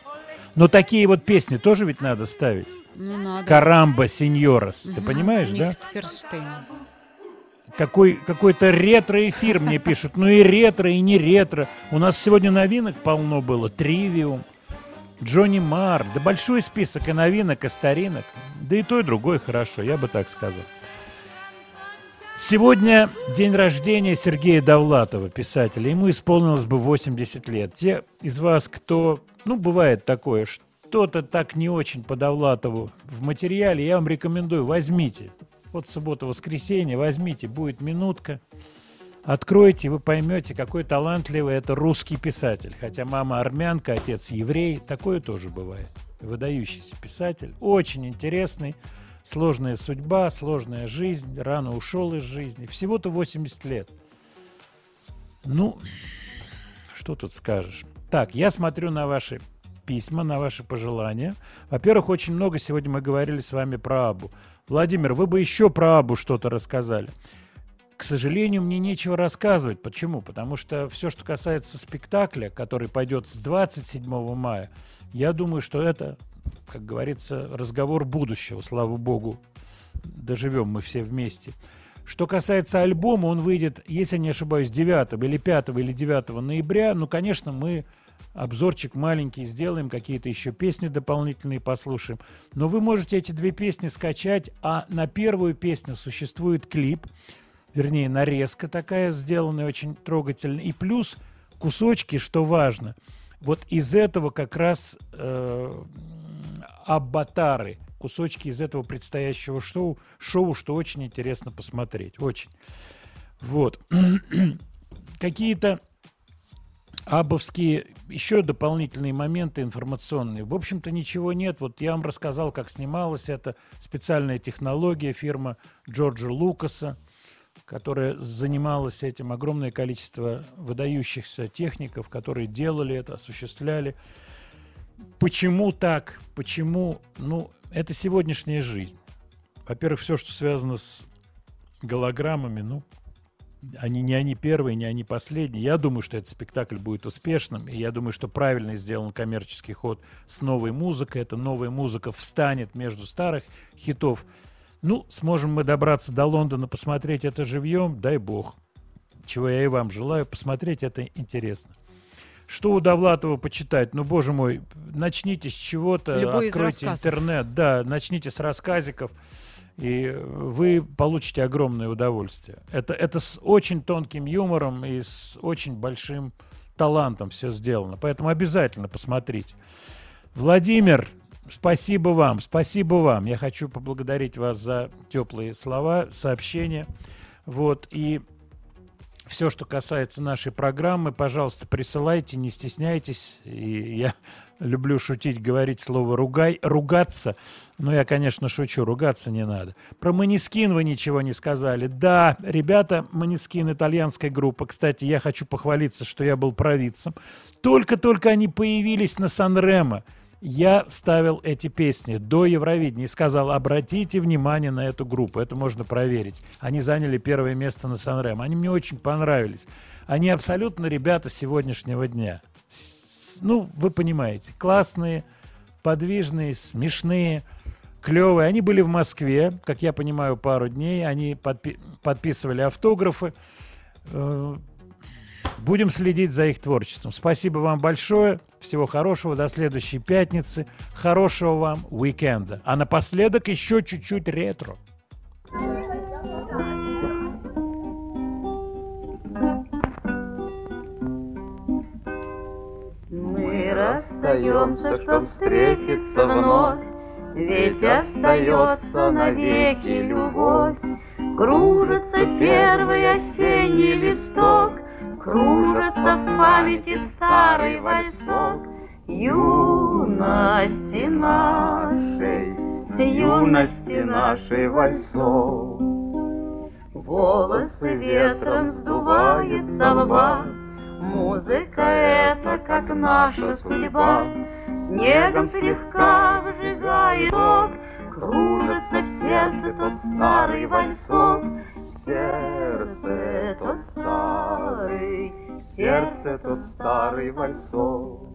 Но такие вот песни тоже ведь надо ставить. Ну, надо. Карамба, сеньорос. Ты Мгм. понимаешь, да? Лихтенштейн. Какой, какой-то ретро-эфир мне пишут. Ну и ретро, и не ретро. У нас сегодня новинок полно было. Тривиум, Джонни Марр. Да большой список и новинок, и старинок. Да и то, и другое хорошо, я бы так сказал. Сегодня день рождения Сергея Довлатова, писателя. Ему исполнилось бы 80 лет. Те из вас, кто, ну, бывает такое, что-то так не очень по Довлатову в материале, я вам рекомендую, возьмите. Вот суббота-воскресенье, возьмите, будет минутка. Откройте, вы поймете, какой талантливый это русский писатель. Хотя мама армянка, отец еврей, такое тоже бывает. Выдающийся писатель, очень интересный, сложная судьба, сложная жизнь, рано ушел из жизни. Всего-то 80 лет. Ну, что тут скажешь? Так, я смотрю на ваши письма, на ваши пожелания. Во-первых, очень много сегодня мы говорили с вами про Абу. Владимир, вы бы еще про Абу что-то рассказали. К сожалению, мне нечего рассказывать. Почему? Потому что все, что касается спектакля, который пойдет с 27 мая, я думаю, что это, как говорится, разговор будущего, слава богу. Доживем мы все вместе. Что касается альбома, он выйдет, если не ошибаюсь, 9 или 5 или 9 ноября. Ну, конечно, мы обзорчик маленький сделаем, какие-то еще песни дополнительные послушаем. Но вы можете эти две песни скачать, а на первую песню существует клип, вернее, нарезка такая сделанная, очень трогательная. И плюс кусочки, что важно, вот из этого как раз э, абатары, кусочки из этого предстоящего шоу, шоу, что очень интересно посмотреть, очень. Вот. Какие-то абовские еще дополнительные моменты информационные. В общем-то, ничего нет. Вот я вам рассказал, как снималась эта специальная технология фирма Джорджа Лукаса, которая занималась этим. Огромное количество выдающихся техников, которые делали это, осуществляли. Почему так? Почему? Ну, это сегодняшняя жизнь. Во-первых, все, что связано с голограммами, ну, они не они первые, не они последние. Я думаю, что этот спектакль будет успешным, и я думаю, что правильно сделан коммерческий ход с новой музыкой. Эта новая музыка встанет между старых хитов. Ну, сможем мы добраться до Лондона, посмотреть это живьем, дай бог. Чего я и вам желаю, посмотреть это интересно. Что у Довлатова почитать? Ну, боже мой, начните с чего-то, Любой откройте интернет, да, начните с рассказиков, и вы получите огромное удовольствие. Это, это с очень тонким юмором и с очень большим талантом все сделано. Поэтому обязательно посмотрите. Владимир, спасибо вам, спасибо вам. Я хочу поблагодарить вас за теплые слова, сообщения. Вот, и все, что касается нашей программы, пожалуйста, присылайте, не стесняйтесь. И я люблю шутить, говорить слово «ругай», «ругаться». Но я, конечно, шучу, ругаться не надо. Про Манискин вы ничего не сказали. Да, ребята, Манискин, итальянская группа. Кстати, я хочу похвалиться, что я был провидцем. Только-только они появились на Сан-Ремо. Я ставил эти песни до Евровидения и сказал, обратите внимание на эту группу, это можно проверить. Они заняли первое место на сан Они мне очень понравились. Они абсолютно ребята сегодняшнего дня. С- ну, вы понимаете, классные, подвижные, смешные, клевые. Они были в Москве, как я понимаю, пару дней. Они подпи- подписывали автографы. Будем следить за их творчеством. Спасибо вам большое. Всего хорошего. До следующей пятницы. Хорошего вам уикенда. А напоследок еще чуть-чуть ретро. Мы расстаемся, чтоб встретиться вновь, Ведь остается навеки любовь. Кружится первый осенний листок, Кружится в памяти старый вальсок Юности нашей, юности нашей вальсок. Волосы ветром сдувает со лба, Музыка эта, как наша судьба, Снегом слегка выжигает ток, Кружится в сердце тот старый вальсок, сердце тот старый, сердце тот старый вальсок.